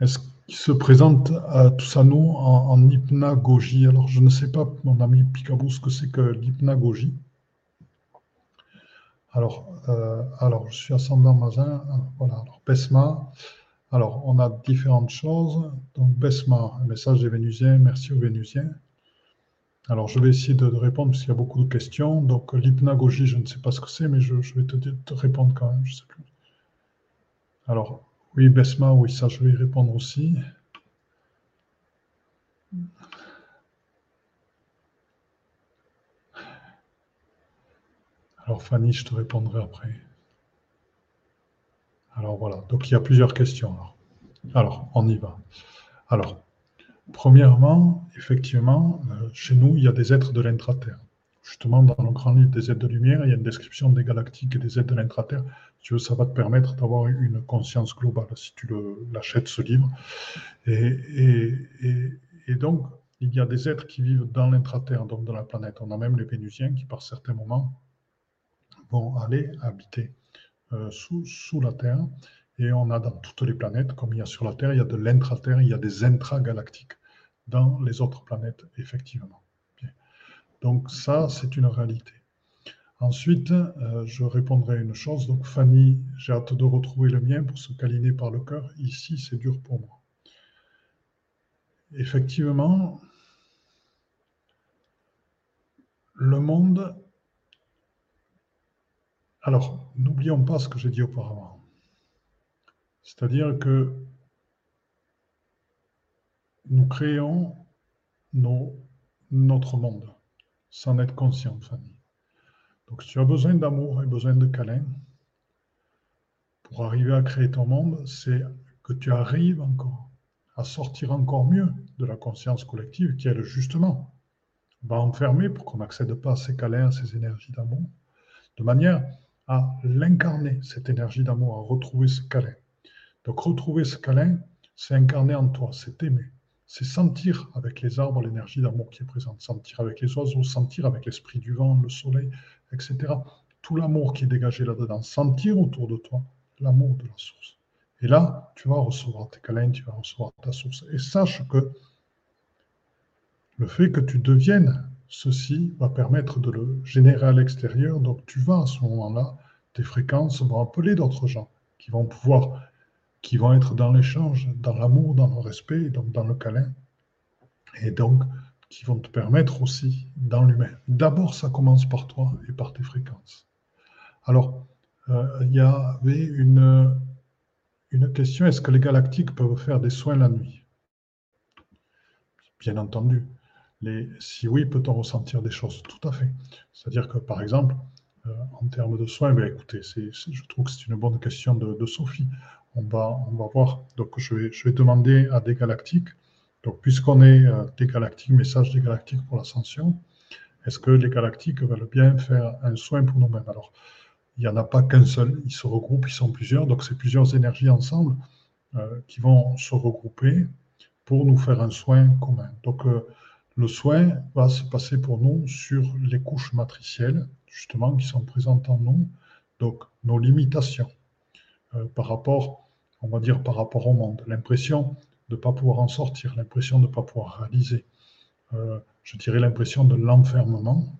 Est-ce qu'il se présente à tous à nous en, hypnagogie? Alors, je ne sais pas, mon ami Picabou, ce que c'est que l'hypnagogie. Alors, euh, alors, je suis Mazin. Voilà, alors, Besma. Alors, on a différentes choses. Donc, Besma, un message des Vénusiens. Merci aux Vénusiens. Alors, je vais essayer de, répondre parce qu'il y a beaucoup de questions. Donc, l'hypnagogie, je ne sais pas ce que c'est, mais je, vais te, répondre quand même. Je sais plus. Alors, oui, Besma, oui, ça, je vais y répondre aussi. Alors, Fanny, je te répondrai après. Alors voilà, donc il y a plusieurs questions. Alors, on y va. Alors, premièrement, effectivement, euh, chez nous, il y a des êtres de l'intraterre. Justement, dans le grand livre des êtres de lumière, il y a une description des galactiques et des êtres de l'intraterre. tu veux, ça va te permettre d'avoir une conscience globale si tu l'achètes, ce livre. Et, et, donc, il y a des êtres qui vivent dans l'intraterre, donc dans la planète. On a même les Vénusiens qui, par certains moments, vont aller habiter euh, sous, sous, la Terre. Et on a dans toutes les planètes, comme il y a sur la Terre, il y a de l'intraterre, il y a des intragalactiques dans les autres planètes, effectivement. Donc ça, c'est une réalité. Ensuite, euh, je répondrai à une chose. Donc Fanny, j'ai hâte de retrouver le mien pour se câliner par le cœur. Ici, c'est dur pour moi. Effectivement, le monde... Alors, n'oublions pas ce que j'ai dit auparavant. C'est-à-dire que nous créons notre monde sans être conscient, Fanny. Donc, si tu as besoin d'amour et besoin de câlin, pour arriver à créer ton monde, c'est que tu arrives encore à sortir encore mieux de la conscience collective qui, elle, justement, va enfermer pour qu'on n'accède pas à ces câlins, à ces énergies d'amour, de manière à l'incarner, cette énergie d'amour, à retrouver ce câlin. Donc, retrouver ce câlin, c'est incarner en toi, c'est aimer c'est sentir avec les arbres l'énergie d'amour qui est présente, sentir avec les oiseaux, sentir avec l'esprit du vent, le soleil, etc. Tout l'amour qui est dégagé là-dedans, sentir autour de toi l'amour de la source. Et là, tu vas recevoir tes câlins, tu vas recevoir ta source. Et sache que le fait que tu deviennes ceci va permettre de le générer à l'extérieur. Donc tu vas à ce moment-là, tes fréquences vont appeler d'autres gens qui vont pouvoir qui vont être dans l'échange, dans l'amour, dans le respect, donc dans le câlin, et donc qui vont te permettre aussi dans l'humain. D'abord, ça commence par toi et par tes fréquences. Alors, euh, il y avait une, une question, est-ce que les galactiques peuvent faire des soins la nuit? Bien entendu. Les, si oui, peut-on ressentir des choses Tout à fait? C'est-à-dire que, par exemple, euh, en termes de soins, ben, écoutez, je trouve que c'est une bonne question de, Sophie on va, on va voir. Donc, je vais, je vais demander à des galactiques. Donc, puisqu'on est euh, des galactiques, message des galactiques pour l'ascension, est-ce que les galactiques veulent bien faire un soin pour nous-mêmes? Alors, il n'y en a pas qu'un seul, ils se regroupent, ils sont plusieurs, donc c'est plusieurs énergies ensemble euh, qui vont se regrouper pour nous faire un soin commun. Donc, le soin va se passer pour nous sur les couches matricielles, justement, qui sont présentes en nous, donc nos limitations par rapport on va dire, par rapport au monde. L'impression de ne pas pouvoir en sortir, l'impression de ne pas pouvoir réaliser. Euh, je dirais l'impression de l'enfermement.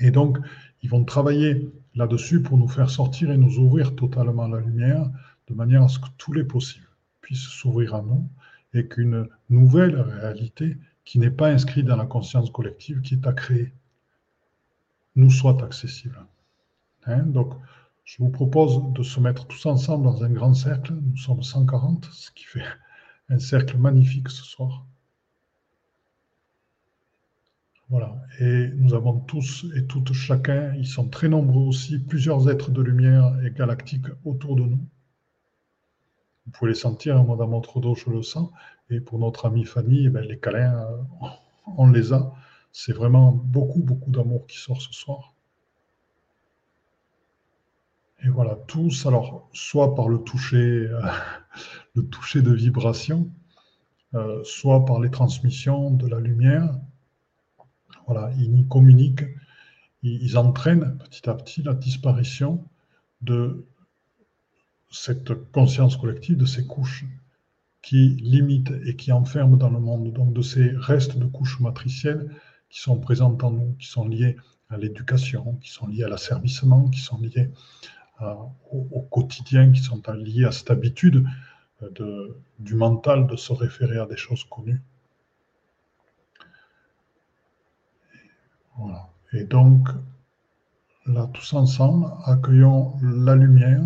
Et donc, ils vont travailler là-dessus pour nous faire sortir et nous ouvrir totalement la lumière, de manière à ce que tous les possibles puissent s'ouvrir à nous et qu'une nouvelle réalité qui n'est pas inscrite dans la conscience collective, qui est à créer, nous soit accessible. Hein, donc, je vous propose de se mettre tous ensemble dans un grand cercle. Nous sommes 140, ce qui fait un cercle magnifique ce soir. Voilà. Et nous avons tous et toutes chacun, ils sont très nombreux aussi, plusieurs êtres de lumière et galactiques autour de nous. Vous pouvez les sentir, hein, moi dans mon je le sens. Et pour notre amie Fanny, eh ben, les câlins, euh, on les a. C'est vraiment beaucoup, beaucoup d'amour qui sort ce soir. Et voilà, tous, alors, soit par le toucher, euh, le toucher de vibration, euh, soit par les transmissions de la lumière. Voilà, ils y communiquent, ils, entraînent petit à petit la disparition de cette conscience collective, de ces couches qui limitent et qui enferment dans le monde, donc de ces restes de couches matricielles qui sont présentes en nous, qui sont liées à l'éducation, qui sont liées à l'asservissement, qui sont liées au, quotidien qui sont liés à cette habitude euh, du mental de se référer à des choses connues. Et donc, là, tous ensemble, accueillons la lumière,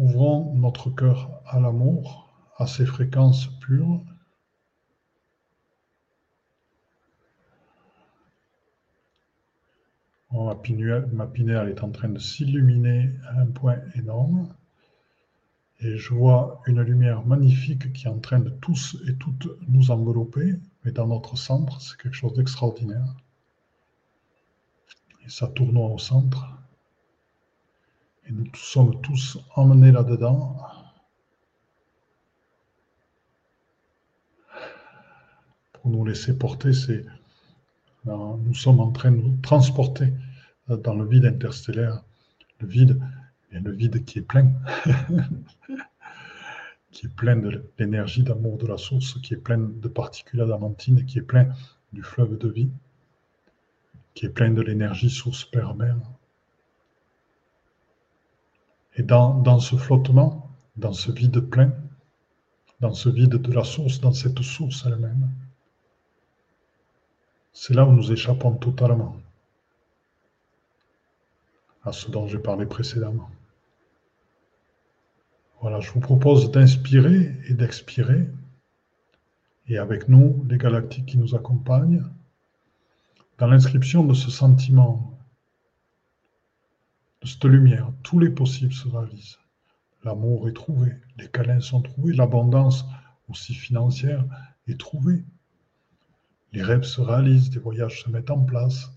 ouvrons notre cœur à l'amour, à ses fréquences pures, ma, pinelle, est en train de s'illuminer à un point énorme. Et je vois une lumière magnifique qui est en train de tous et toutes nous envelopper. Mais dans notre centre, c'est quelque chose d'extraordinaire. Et ça tournoie au centre. Et nous sommes tous emmenés là-dedans. Pour nous laisser porter, c'est nous sommes en train de nous transporter dans le vide interstellaire. Le vide, et le vide qui est plein, qui est plein de l'énergie d'amour de la source, qui est plein de particules adamantines, qui est plein du fleuve de vie, qui est plein de l'énergie source père-mère. Et dans, ce flottement, dans ce vide plein, dans ce vide de la source, dans cette source elle-même, c'est là où nous échappons totalement à ce dont j'ai parlé précédemment. Voilà, je vous propose d'inspirer et d'expirer, et avec nous, les galactiques qui nous accompagnent, dans l'inscription de ce sentiment, de cette lumière, tous les possibles se réalisent. L'amour est trouvé, les câlins sont trouvés, l'abondance aussi financière est trouvée. Les rêves se réalisent, des voyages se mettent en place,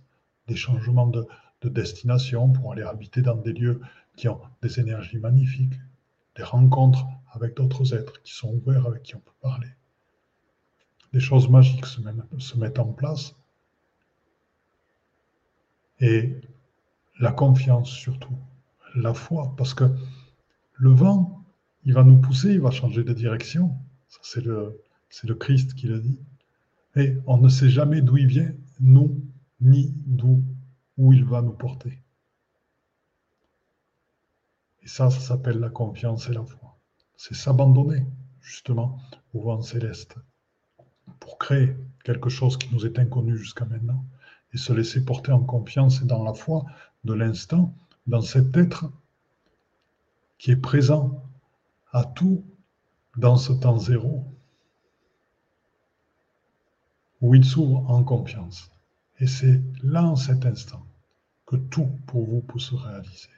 des changements de, destination pour aller habiter dans des lieux qui ont des énergies magnifiques, des rencontres avec d'autres êtres qui sont ouverts, avec qui on peut parler. Des choses magiques se, mettent en place. Et la confiance surtout, la foi, parce que le vent, il va nous pousser, il va changer de direction. C'est le, le Christ qui le dit. Et on ne sait jamais d'où il vient, nous, ni d'où où il va nous porter. Et ça, ça s'appelle la confiance et la foi. C'est s'abandonner, justement, au vent céleste pour créer quelque chose qui nous est inconnu jusqu'à maintenant et se laisser porter en confiance et dans la foi de l'instant, dans cet être qui est présent à tout dans ce temps zéro où il s'ouvre en confiance. Et c'est là, en cet instant, que tout pour vous peut se réaliser.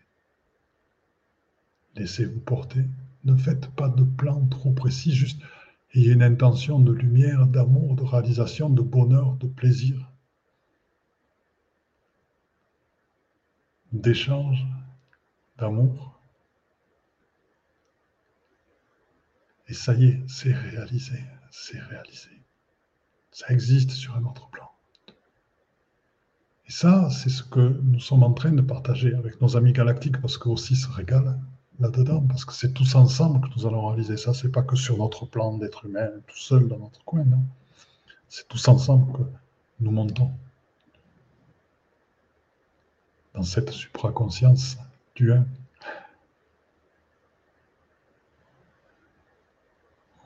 Laissez-vous porter. Ne faites pas de plan trop précis, juste ayez une intention de lumière, d'amour, de réalisation, de bonheur, de plaisir, d'échange, d'amour. Et ça y est, c'est réalisé, c'est réalisé. Ça existe sur un autre plan. Et ça, c'est ce que nous sommes en train de partager avec nos amis galactiques, parce qu'eux aussi se régalent là-dedans, parce que c'est tous ensemble que nous allons réaliser ça. C'est pas que sur notre plan d'être humain, tout seul dans notre coin. C'est tous ensemble que nous montons dans cette supraconscience du un.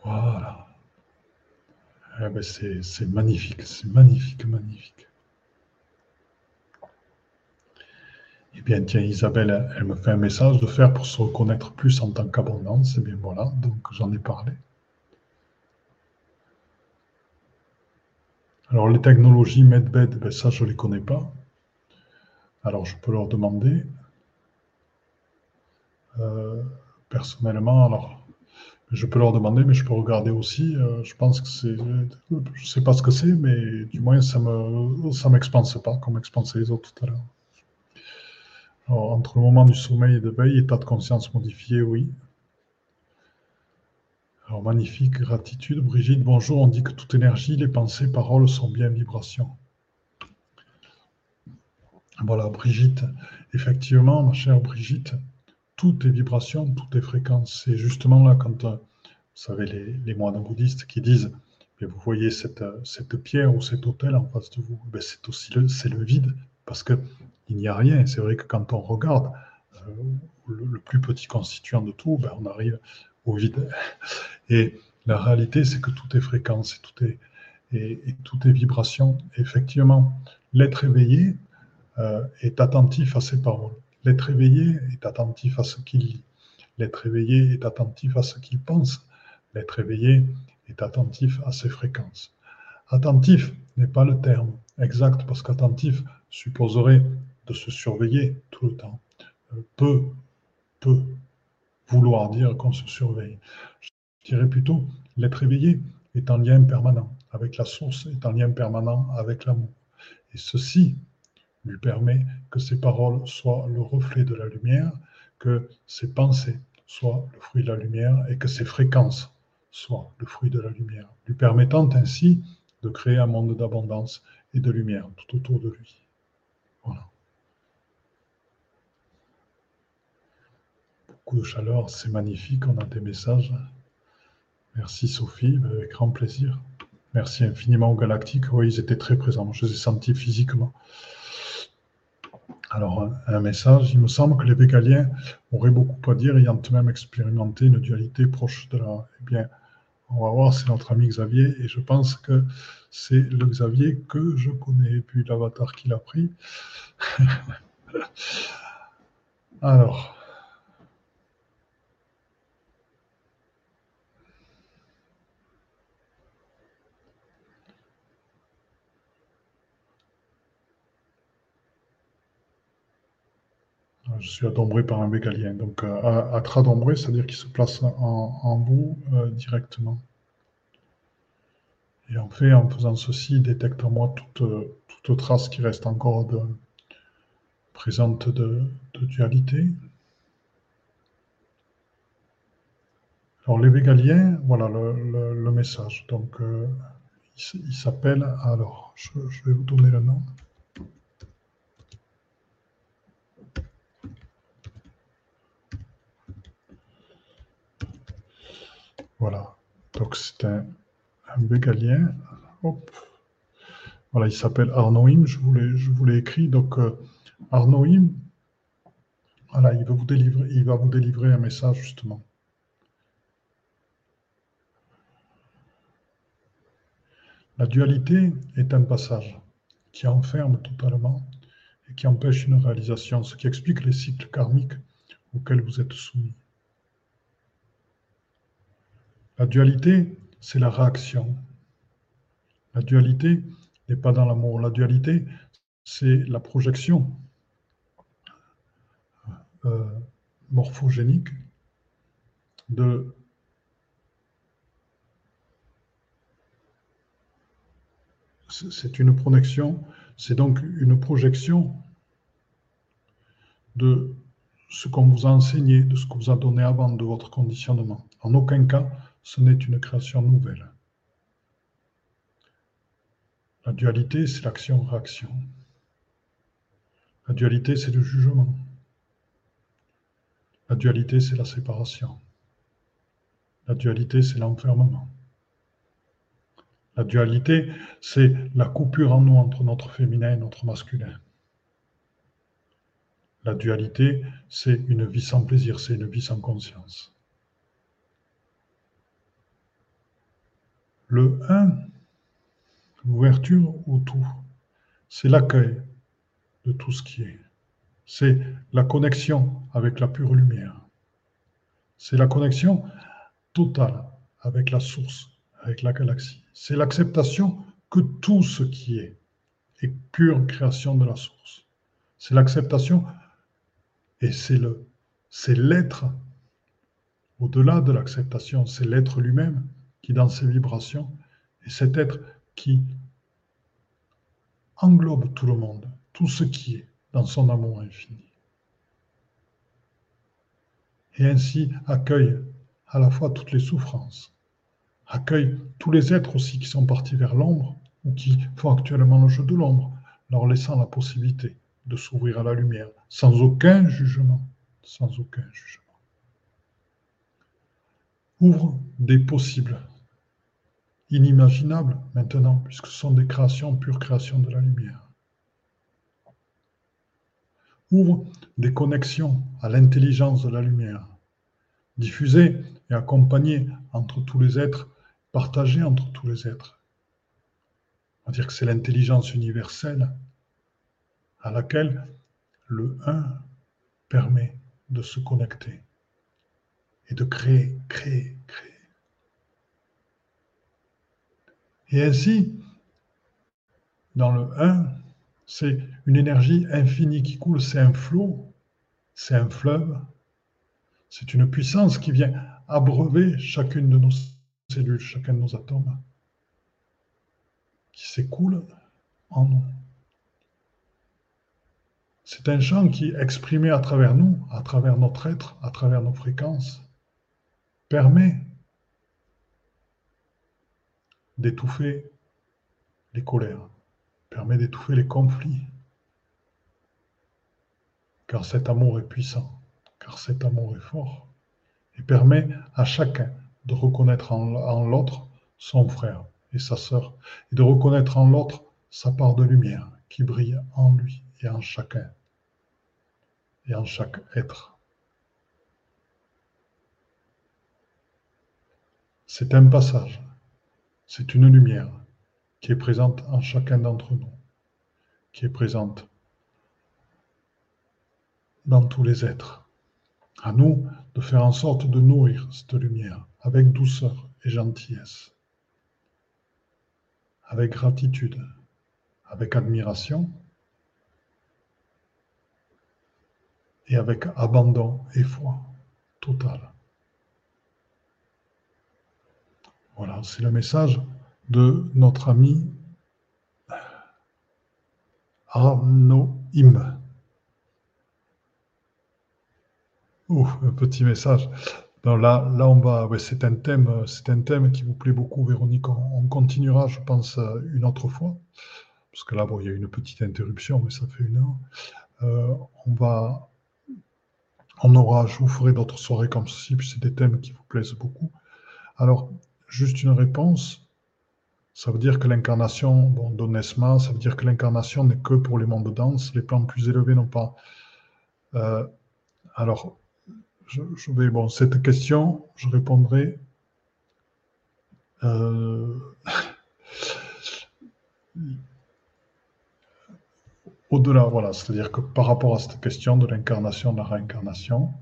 Voilà. Eh ben, c'est magnifique, c'est magnifique, magnifique. Eh bien, tiens, Isabelle, elle me fait un message de faire pour se reconnaître plus en tant qu'abondance. Eh bien, voilà, donc j'en ai parlé. Alors, les technologies MedBed, ben, ça, je ne les connais pas. Alors, je peux leur demander. Euh, personnellement, alors, je peux leur demander, mais je peux regarder aussi. Euh, je pense que c'est. Je ne sais pas ce que c'est, mais du moins, ça ne ça m'expanse pas, comme expansait les autres tout à l'heure. entre le moment du sommeil et de veille, état de conscience modifié, oui. Alors, magnifique, gratitude. Brigitte, bonjour. On dit que toute énergie, les pensées, paroles sont bien vibrations. Voilà, Brigitte. Effectivement, ma chère Brigitte, tout est vibration, tout est fréquence. C'est justement là quand, euh, vous savez, les, moines bouddhistes qui disent, mais vous voyez cette, cette pierre ou cet hôtel en face de vous, ben, c'est aussi le, le vide, parce qu'il n'y a rien. C'est vrai que quand on regarde euh, le, plus petit constituant de tout, ben, on arrive au vide. Et la réalité, c'est que tout est fréquence et tout est, et, tout est vibration. effectivement, l'être éveillé est attentif à ces paroles. L'être éveillé est attentif à ce qu'il lit. L'être éveillé est attentif à ce qu'il pense. L'être éveillé est attentif à ses fréquences. Attentif n'est pas le terme exact parce qu'attentif supposerait de se surveiller tout le temps, euh, peut, peut vouloir dire qu'on se surveille. Je dirais plutôt, l'être éveillé est en lien permanent avec la source, est en lien permanent avec l'amour. Et ceci lui permet que ses paroles soient le reflet de la lumière, que ses pensées soient le fruit de la lumière et que ses fréquences soient le fruit de la lumière, lui permettant ainsi de créer un monde d'abondance et de lumière tout autour de lui. Voilà. Beaucoup de chaleur, c'est magnifique, on a des messages. Merci Sophie, avec grand plaisir. Merci infiniment aux Galactiques. Oui, ils étaient très présents. Je les ai sentis physiquement. Alors, un message. Il me semble que les végaliens auraient beaucoup à dire, ayant même expérimenté une dualité proche de la. Eh bien, on va voir, c'est notre ami Xavier, et je pense que c'est le Xavier que je connais, et puis l'avatar qu'il a pris. Alors. Je suis adombré par un bégalien. Donc, euh, à, à tradombré, c'est-à-dire qu'il se place en, vous euh, directement. Et en fait, en faisant ceci, il détecte en moi toute, trace qui reste encore présente de, dualité. Alors, les végaliens, voilà le, message. Donc, euh, il, s'appelle, alors, je vais vous donner le nom. Voilà. Donc c'est un, bégalien. Hop. Voilà, il s'appelle Arnoïm, je vous l'ai écrit. Donc euh, Arnoïm, voilà, il va, vous délivrer, il va vous délivrer un message justement. La dualité est un passage qui enferme totalement et qui empêche une réalisation, ce qui explique les cycles karmiques auxquels vous êtes soumis. La dualité, c'est la réaction. La dualité n'est pas dans l'amour. La dualité, c'est la projection euh, morphogénique de c'est une projection, c'est donc une projection de ce qu'on vous a enseigné, de ce qu'on vous a donné avant de votre conditionnement. En aucun cas, ce n'est une création nouvelle. La dualité, c'est l'action-réaction. La dualité, c'est le jugement. La dualité, c'est la séparation. La dualité, c'est l'enfermement. La dualité, c'est la coupure en nous entre notre féminin et notre masculin. La dualité, c'est une vie sans plaisir, c'est une vie sans conscience. Le 1, l'ouverture au tout, c'est l'accueil de tout ce qui est. C'est la connexion avec la pure lumière. C'est la connexion totale avec la source, avec la galaxie. C'est l'acceptation que tout ce qui est est pure création de la source. C'est l'acceptation et c'est le c'est l'être au-delà de l'acceptation, c'est l'être lui-même qui dans ses vibrations est cet être qui englobe tout le monde, tout ce qui est dans son amour infini. Et ainsi accueille à la fois toutes les souffrances, accueille tous les êtres aussi qui sont partis vers l'ombre ou qui font actuellement le jeu de l'ombre, leur laissant la possibilité de s'ouvrir à la lumière, sans aucun jugement, sans aucun jugement. Ouvre des possibles inimaginables maintenant, puisque ce sont des créations, pure création de la lumière. Ouvre des connexions à l'intelligence de la lumière, diffusée et accompagnée entre tous les êtres, partagée entre tous les êtres. On va dire que c'est l'intelligence universelle à laquelle le un permet de se connecter et de créer, créer, créer. Et ainsi, dans le 1, C'est une énergie infinie qui coule, c'est un flot, c'est un fleuve, c'est une puissance qui vient abreuver chacune de nos cellules, chacun de nos atomes, qui s'écoule en nous. C'est un chant qui, exprimé à travers nous, à travers notre être, à travers nos fréquences, permet d'étouffer les colères, permet d'étouffer les conflits. Car cet amour est puissant, car cet amour est fort, et permet à chacun de reconnaître en, l'autre son frère et sa sœur, et de reconnaître en l'autre sa part de lumière qui brille en lui et en chacun, et en chaque être. C'est un passage, c'est une lumière qui est présente en chacun d'entre nous, qui est présente dans tous les êtres. À nous de faire en sorte de nourrir cette lumière avec douceur et gentillesse, avec gratitude, avec admiration et avec abandon et foi total. Voilà, c'est le message de notre ami Arnaud Im. un petit message. là, là, on va. c'est un thème, c'est un thème qui vous plaît beaucoup, Véronique. On, continuera, je pense, une autre fois, parce que là, bon, il y a une petite interruption, mais ça fait une heure. Euh, on va, on aura, je vous ferai d'autres soirées comme ceci, puis c'est des thèmes qui vous plaisent beaucoup. Alors, juste une réponse. Ça veut dire que l'incarnation, bon, d'Onesma, ça veut dire que l'incarnation n'est que pour les mondes de danse. Les plans plus élevés n'ont pas. Euh, alors, je, vais, cette question, je répondrai. Euh, au-delà, voilà, c'est-à-dire que par rapport à cette question de l'incarnation, de la réincarnation,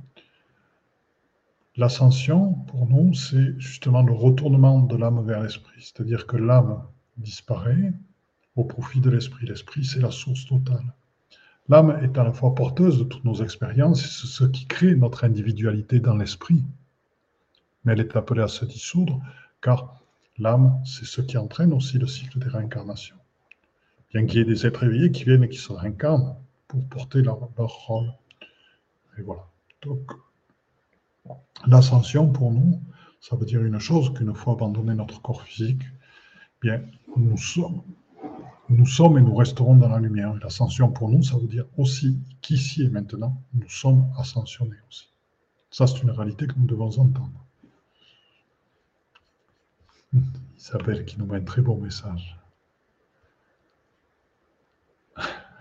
L'ascension, pour nous, c'est justement le retournement de l'âme vers l'esprit. C'est-à-dire que l'âme disparaît au profit de l'esprit. L'esprit, c'est la source totale. L'âme est à la fois porteuse de toutes nos expériences, c'est ce qui crée notre individualité dans l'esprit. Mais elle est appelée à se dissoudre, car l'âme, c'est ce qui entraîne aussi le cycle des réincarnations. Bien qu'il y ait des êtres éveillés qui viennent et qui se réincarnent pour porter leur, leur rôle. Et voilà. Donc, L'ascension, pour nous, ça veut dire une chose, qu'une fois abandonné notre corps physique, bien, nous sommes, nous sommes et nous resterons dans la lumière. l'ascension, pour nous, ça veut dire aussi qu'ici et maintenant, nous sommes ascensionnés aussi. Ça, c'est une réalité que nous devons entendre. Isabelle qui nous met un très beau message.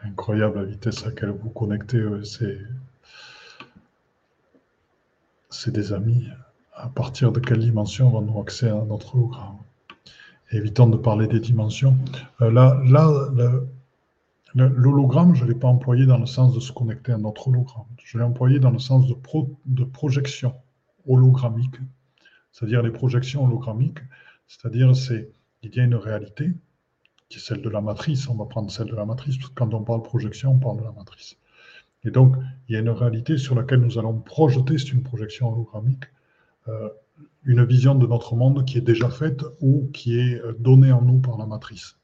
Incroyable la vitesse à laquelle vous connectez, euh, c'est c'est des amis. À partir de quelle dimension avons-nous accès à notre hologramme Évitons de parler des dimensions. Euh, là, l'hologramme, je ne l'ai pas employé dans le sens de se connecter à notre hologramme. Je l'ai employé dans le sens de, projection hologrammique, c'est-à-dire les projections hologrammiques, c'est-à-dire c'est il y a une réalité qui est celle de la matrice. On va prendre celle de la matrice, quand on parle projection, on parle de la matrice. Et donc, il y a une réalité sur laquelle nous allons projeter, c'est une projection hologrammique, euh, une vision de notre monde qui est déjà faite ou qui est euh, donnée en nous par la matrice.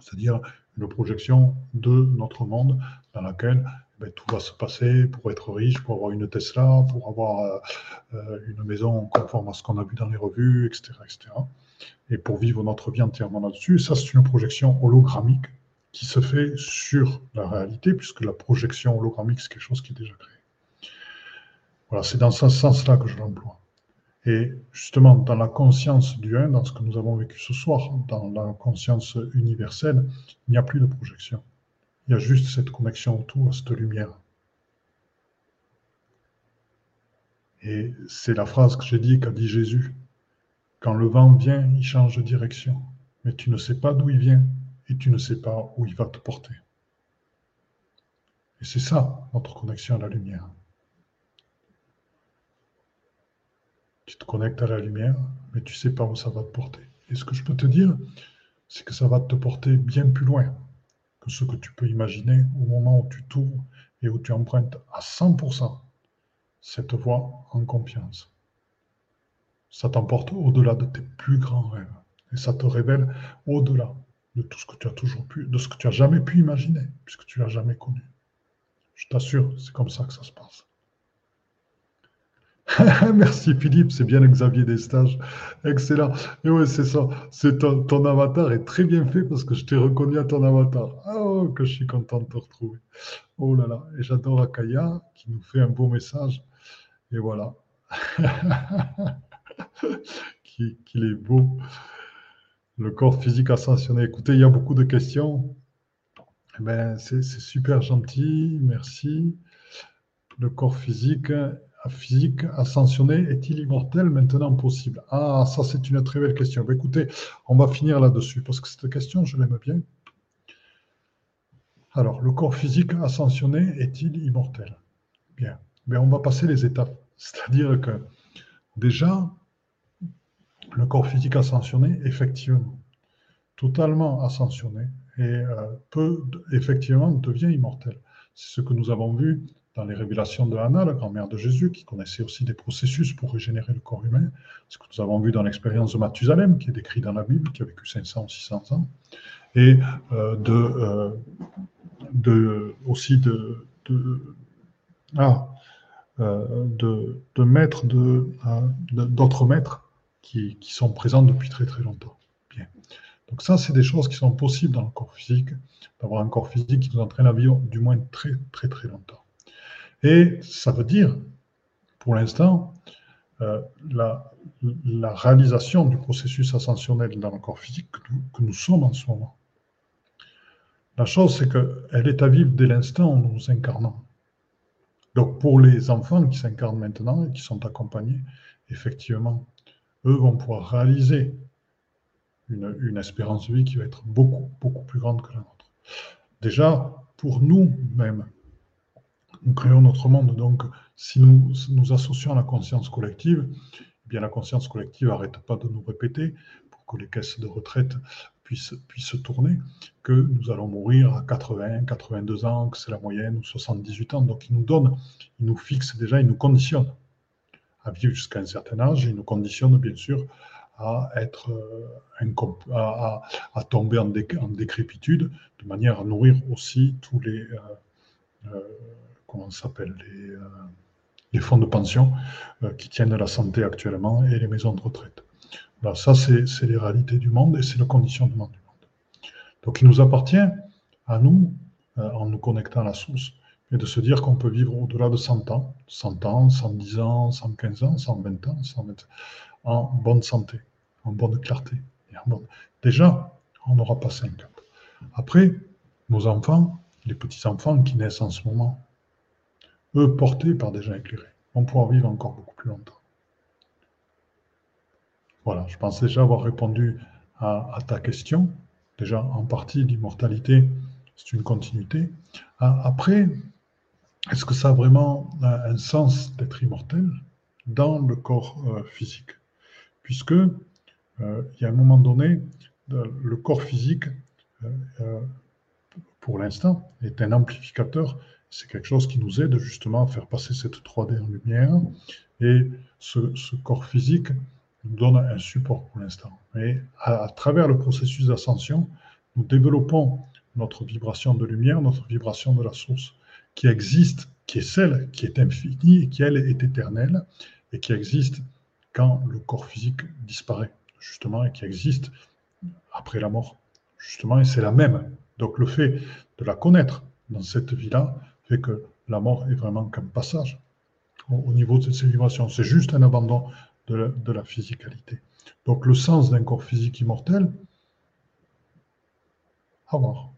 C'est-à-dire une projection de notre monde dans laquelle ben, tout va se passer pour être riche, pour avoir une Tesla, pour avoir euh, une maison conforme à ce qu'on a vu dans les revues, etc., etc. Et pour vivre notre vie entièrement là-dessus. Ça, c'est une projection hologrammique qui se fait sur la réalité, puisque la projection hologrammique, c'est quelque chose qui est déjà créé. Voilà, c'est dans ce sens-là que je l'emploie. Et justement, dans la conscience du un, dans ce que nous avons vécu ce soir, dans la conscience universelle, il n'y a plus de projection. Il y a juste cette connexion autour, à cette lumière. Et c'est la phrase que j'ai dit, qu'a dit Jésus. Quand le vent vient, il change de direction. Mais tu ne sais pas d'où il vient, et tu ne sais pas où il va te porter. Et c'est ça, notre connexion à la lumière. Tu te connectes à la lumière, mais tu ne sais pas où ça va te porter. Et ce que je peux te dire, c'est que ça va te porter bien plus loin. que ce que tu peux imaginer au moment où tu t'ouvres et où tu empruntes à 100% cette voie en confiance. Ça t'emporte au-delà de tes plus grands rêves et ça te révèle au-delà de tout ce que tu as toujours pu, de ce que tu as jamais pu imaginer, puisque tu l'as jamais connu. Je t'assure, c'est comme ça que ça se passe. Merci Philippe, c'est bien Xavier des stages. Excellent. Et ouais, c'est ça. C'est ton, avatar est très bien fait parce que je t'ai reconnu à ton avatar. Oh, que je suis content de te retrouver. Oh là là. Et j'adore Akaya qui nous fait un beau message. Et voilà. Qu'il est beau. Le corps physique ascensionné. Écoutez, il y a beaucoup de questions. Eh ben, c'est super gentil. Merci. Le corps physique physique ascensionné est-il immortel maintenant possible? Ah, ça c'est une très belle question. Ben, écoutez, on va finir là-dessus parce que cette question, je l'aime bien. Alors, le corps physique ascensionné est-il immortel? Bien. Ben, on va passer les étapes. C'est-à-dire que déjà, le corps physique ascensionné, effectivement, totalement ascensionné, et euh, peut, effectivement, devient immortel. C'est ce que nous avons vu dans les révélations de Anna, la grand-mère de Jésus, qui connaissait aussi des processus pour régénérer le corps humain, ce que nous avons vu dans l'expérience de Mathusalem, qui est décrit dans la Bible, qui a vécu 500 ou 600 ans, et euh, de, euh, de, aussi de, de, ah, de, de d'autres maîtres qui, sont présents depuis très très longtemps. Donc ça, c'est des choses qui sont possibles dans le corps physique, d'avoir un corps physique qui nous entraîne à vivre du moins très très très longtemps. Et ça veut dire, pour l'instant, euh, la, réalisation du processus ascensionnel dans le corps physique que nous, sommes en ce moment. La chose, c'est qu'elle est à vivre dès l'instant où nous nous incarnons. Donc pour les enfants qui s'incarnent maintenant et qui sont accompagnés, effectivement, eux vont pouvoir réaliser une, espérance de vie qui va être beaucoup, beaucoup plus grande que la nôtre. Déjà, pour nous-mêmes, nous créons notre monde. Donc, si nous nous associons à la conscience collective, eh bien la conscience collective n'arrête pas de nous répéter pour que les caisses de retraite puissent, puissent tourner, que nous allons mourir à 80, 82 ans, que c'est la moyenne, ou 78 ans. Donc, il nous donne, il nous fixe déjà, il nous conditionne à vivre jusqu'à un certain âge, il nous conditionne bien sûr à euh, tomber en, décrépitude, de manière à nourrir aussi tous les euh, euh, comment s'appelle, les, fonds de pension qui tiennent la santé actuellement et les maisons de retraite. Voilà, ça, c'est les réalités du monde et c'est le conditionnement du monde. Donc, il nous appartient à nous, en nous connectant à la source, et de se dire qu'on peut vivre au-delà de 100 ans, 100 ans, 110 ans, 115 ans, 120 ans, 120, en bonne santé, en bonne clarté. Déjà, on n'aura pas 50. Après, nos enfants, les petits-enfants qui naissent en ce moment, eux portés par des gens éclairés, vont pouvoir vivre encore beaucoup plus longtemps. Voilà, je pense déjà avoir répondu à, ta question. Déjà, en partie, l'immortalité, c'est une continuité. Ah, après, est-ce que ça a vraiment un sens d'être immortel dans le corps euh, physique? Puisque, euh, il y a un moment donné, le corps physique, euh, pour l'instant, est un amplificateur c'est quelque chose qui nous aide justement à faire passer cette 3D en lumière. Et ce, corps physique nous donne un support pour l'instant. Et à, travers le processus d'ascension, nous développons notre vibration de lumière, notre vibration de la source, qui existe, qui est celle qui est infinie et qui, elle, est éternelle, et qui existe quand le corps physique disparaît, justement, et qui existe après la mort, justement, et c'est la même. Donc le fait de la connaître dans cette vie-là, fait que la mort est vraiment qu'un passage au, niveau de ces vibrations. C'est juste un abandon de la, physicalité. Donc le sens d'un corps physique immortel, à voir.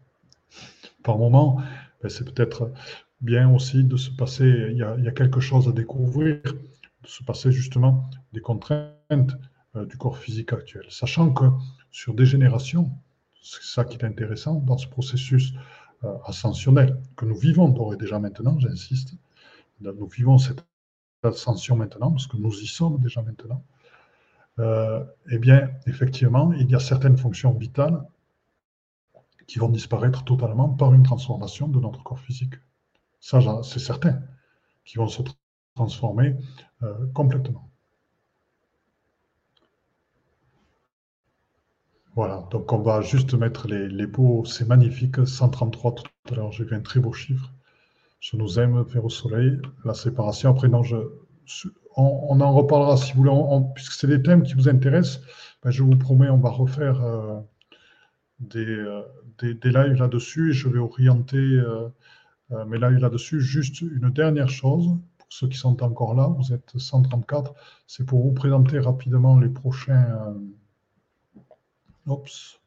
Par moment, c'est peut-être bien aussi de se passer, il y, a, quelque chose à découvrir, de se passer justement des contraintes euh, du corps physique actuel. Sachant que sur des générations, c'est ça qui est intéressant dans ce processus euh, ascensionnelle que nous vivons d'ores et déjà maintenant, j'insiste. Nous vivons cette ascension maintenant, parce que nous y sommes déjà maintenant. Euh, eh bien, effectivement, il y a certaines fonctions vitales qui vont disparaître totalement par une transformation de notre corps physique. Ça, c'est certain, qui vont se transformer euh, complètement. Voilà, donc on va juste mettre les, les beaux, c'est magnifique, 133 tout à l'heure, j'ai vu un très beau chiffre. Je nous aime vers au soleil, la séparation. Après, non, je, on, en reparlera si vous voulez, puisque c'est des thèmes qui vous intéressent. Ben, je vous promets, on va refaire euh, euh, des, des, lives là-dessus et je vais orienter euh, mes lives là-dessus. Juste une dernière chose, pour ceux qui sont encore là, vous êtes 134, c'est pour vous présenter rapidement les prochains. Oups,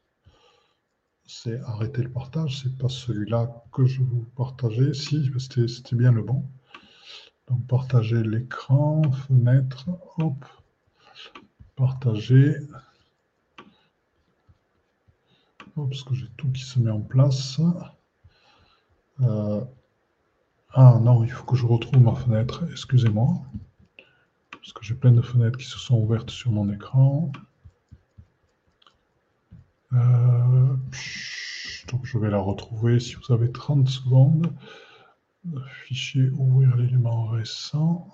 c'est arrêter le partage, c'est pas celui-là que je vous partageais. Si, c'était bien le bon. Donc partager l'écran, fenêtre, hop, partager. Parce que j'ai tout qui se met en place. Euh, ah non, il faut que je retrouve ma fenêtre, excusez-moi. Parce que j'ai plein de fenêtres qui se sont ouvertes sur mon écran. Euh, donc je vais la retrouver si vous avez 30 secondes. Fichier, ouvrir l'élément récent.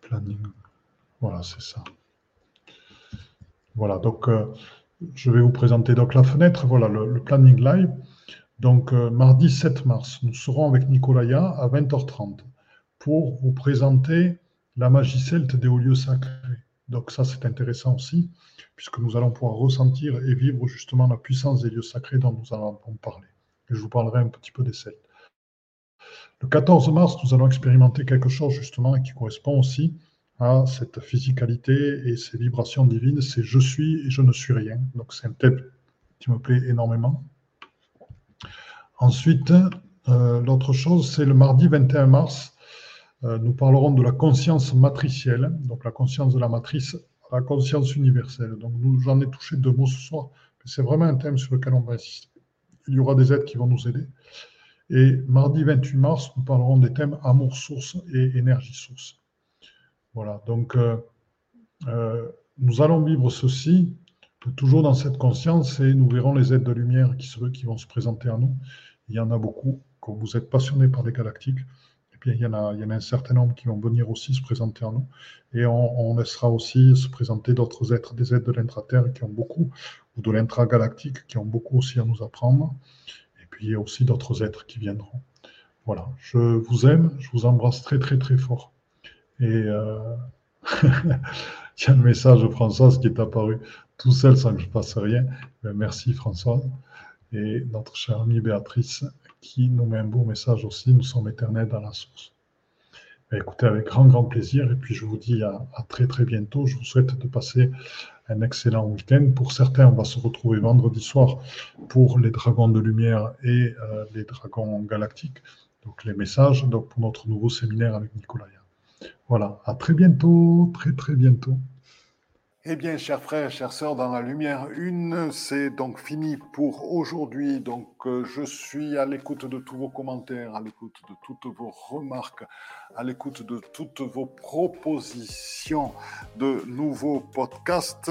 Planning. Voilà, c'est ça. Voilà, donc euh, je vais vous présenter donc la fenêtre, voilà le, planning live. Donc euh, mardi 7 mars, nous serons avec Nicolaya à 20h30 pour vous présenter la magie celte des hauts lieux sacrés. Donc ça c'est intéressant aussi, puisque nous allons pouvoir ressentir et vivre justement la puissance des lieux sacrés dont nous allons parler. Et je vous parlerai un petit peu des Celtes. Le 14 mars, nous allons expérimenter quelque chose justement qui correspond aussi à cette physicalité et ces vibrations divines. C'est je suis et je ne suis rien. Donc c'est un thème qui me plaît énormément. Ensuite, euh, l'autre chose, c'est le mardi 21 mars. Euh, nous parlerons de la conscience matricielle, donc la conscience de la matrice, la conscience universelle. Donc j'en ai touché deux mots ce soir, mais c'est vraiment un thème sur lequel on va insister. Il y aura des aides qui vont nous aider. Et mardi 28 mars, nous parlerons des thèmes amour source et énergie source. Voilà, donc euh, euh, nous allons vivre ceci toujours dans cette conscience et nous verrons les aides de lumière qui, qui vont se présenter à nous. Il y en a beaucoup, quand vous êtes passionnés par les galactiques, et puis il y, en a, il y a un certain nombre qui vont venir aussi se présenter à nous. Et on, laissera aussi se présenter d'autres êtres, des êtres de l'intraterre qui ont beaucoup, ou de l'intragalactique qui ont beaucoup aussi à nous apprendre puis il y a aussi d'autres êtres qui viendront. Voilà, je vous aime, je vous embrasse très très très fort. Et euh, il y a un message de Françoise qui est apparu tout seul sans que je fasse rien. Ben, merci Françoise. Et notre chère amie Béatrice qui nous met un beau message aussi, nous sommes éternels dans la source. Ben, écoutez, avec grand grand plaisir, et puis je vous dis à très très bientôt. Je vous souhaite de passer un excellent week-end. Pour certains, on va se retrouver vendredi soir pour les dragons de lumière et euh, les dragons galactiques. Donc les messages donc pour notre nouveau séminaire avec Nicolas. Voilà, à très bientôt, très très bientôt. Eh bien, chers frères, chères sœurs, dans la lumière une, c'est donc fini pour aujourd'hui. Donc, euh, je suis à l'écoute de tous vos commentaires, à l'écoute de toutes vos remarques, à l'écoute de toutes vos propositions de nouveaux podcasts.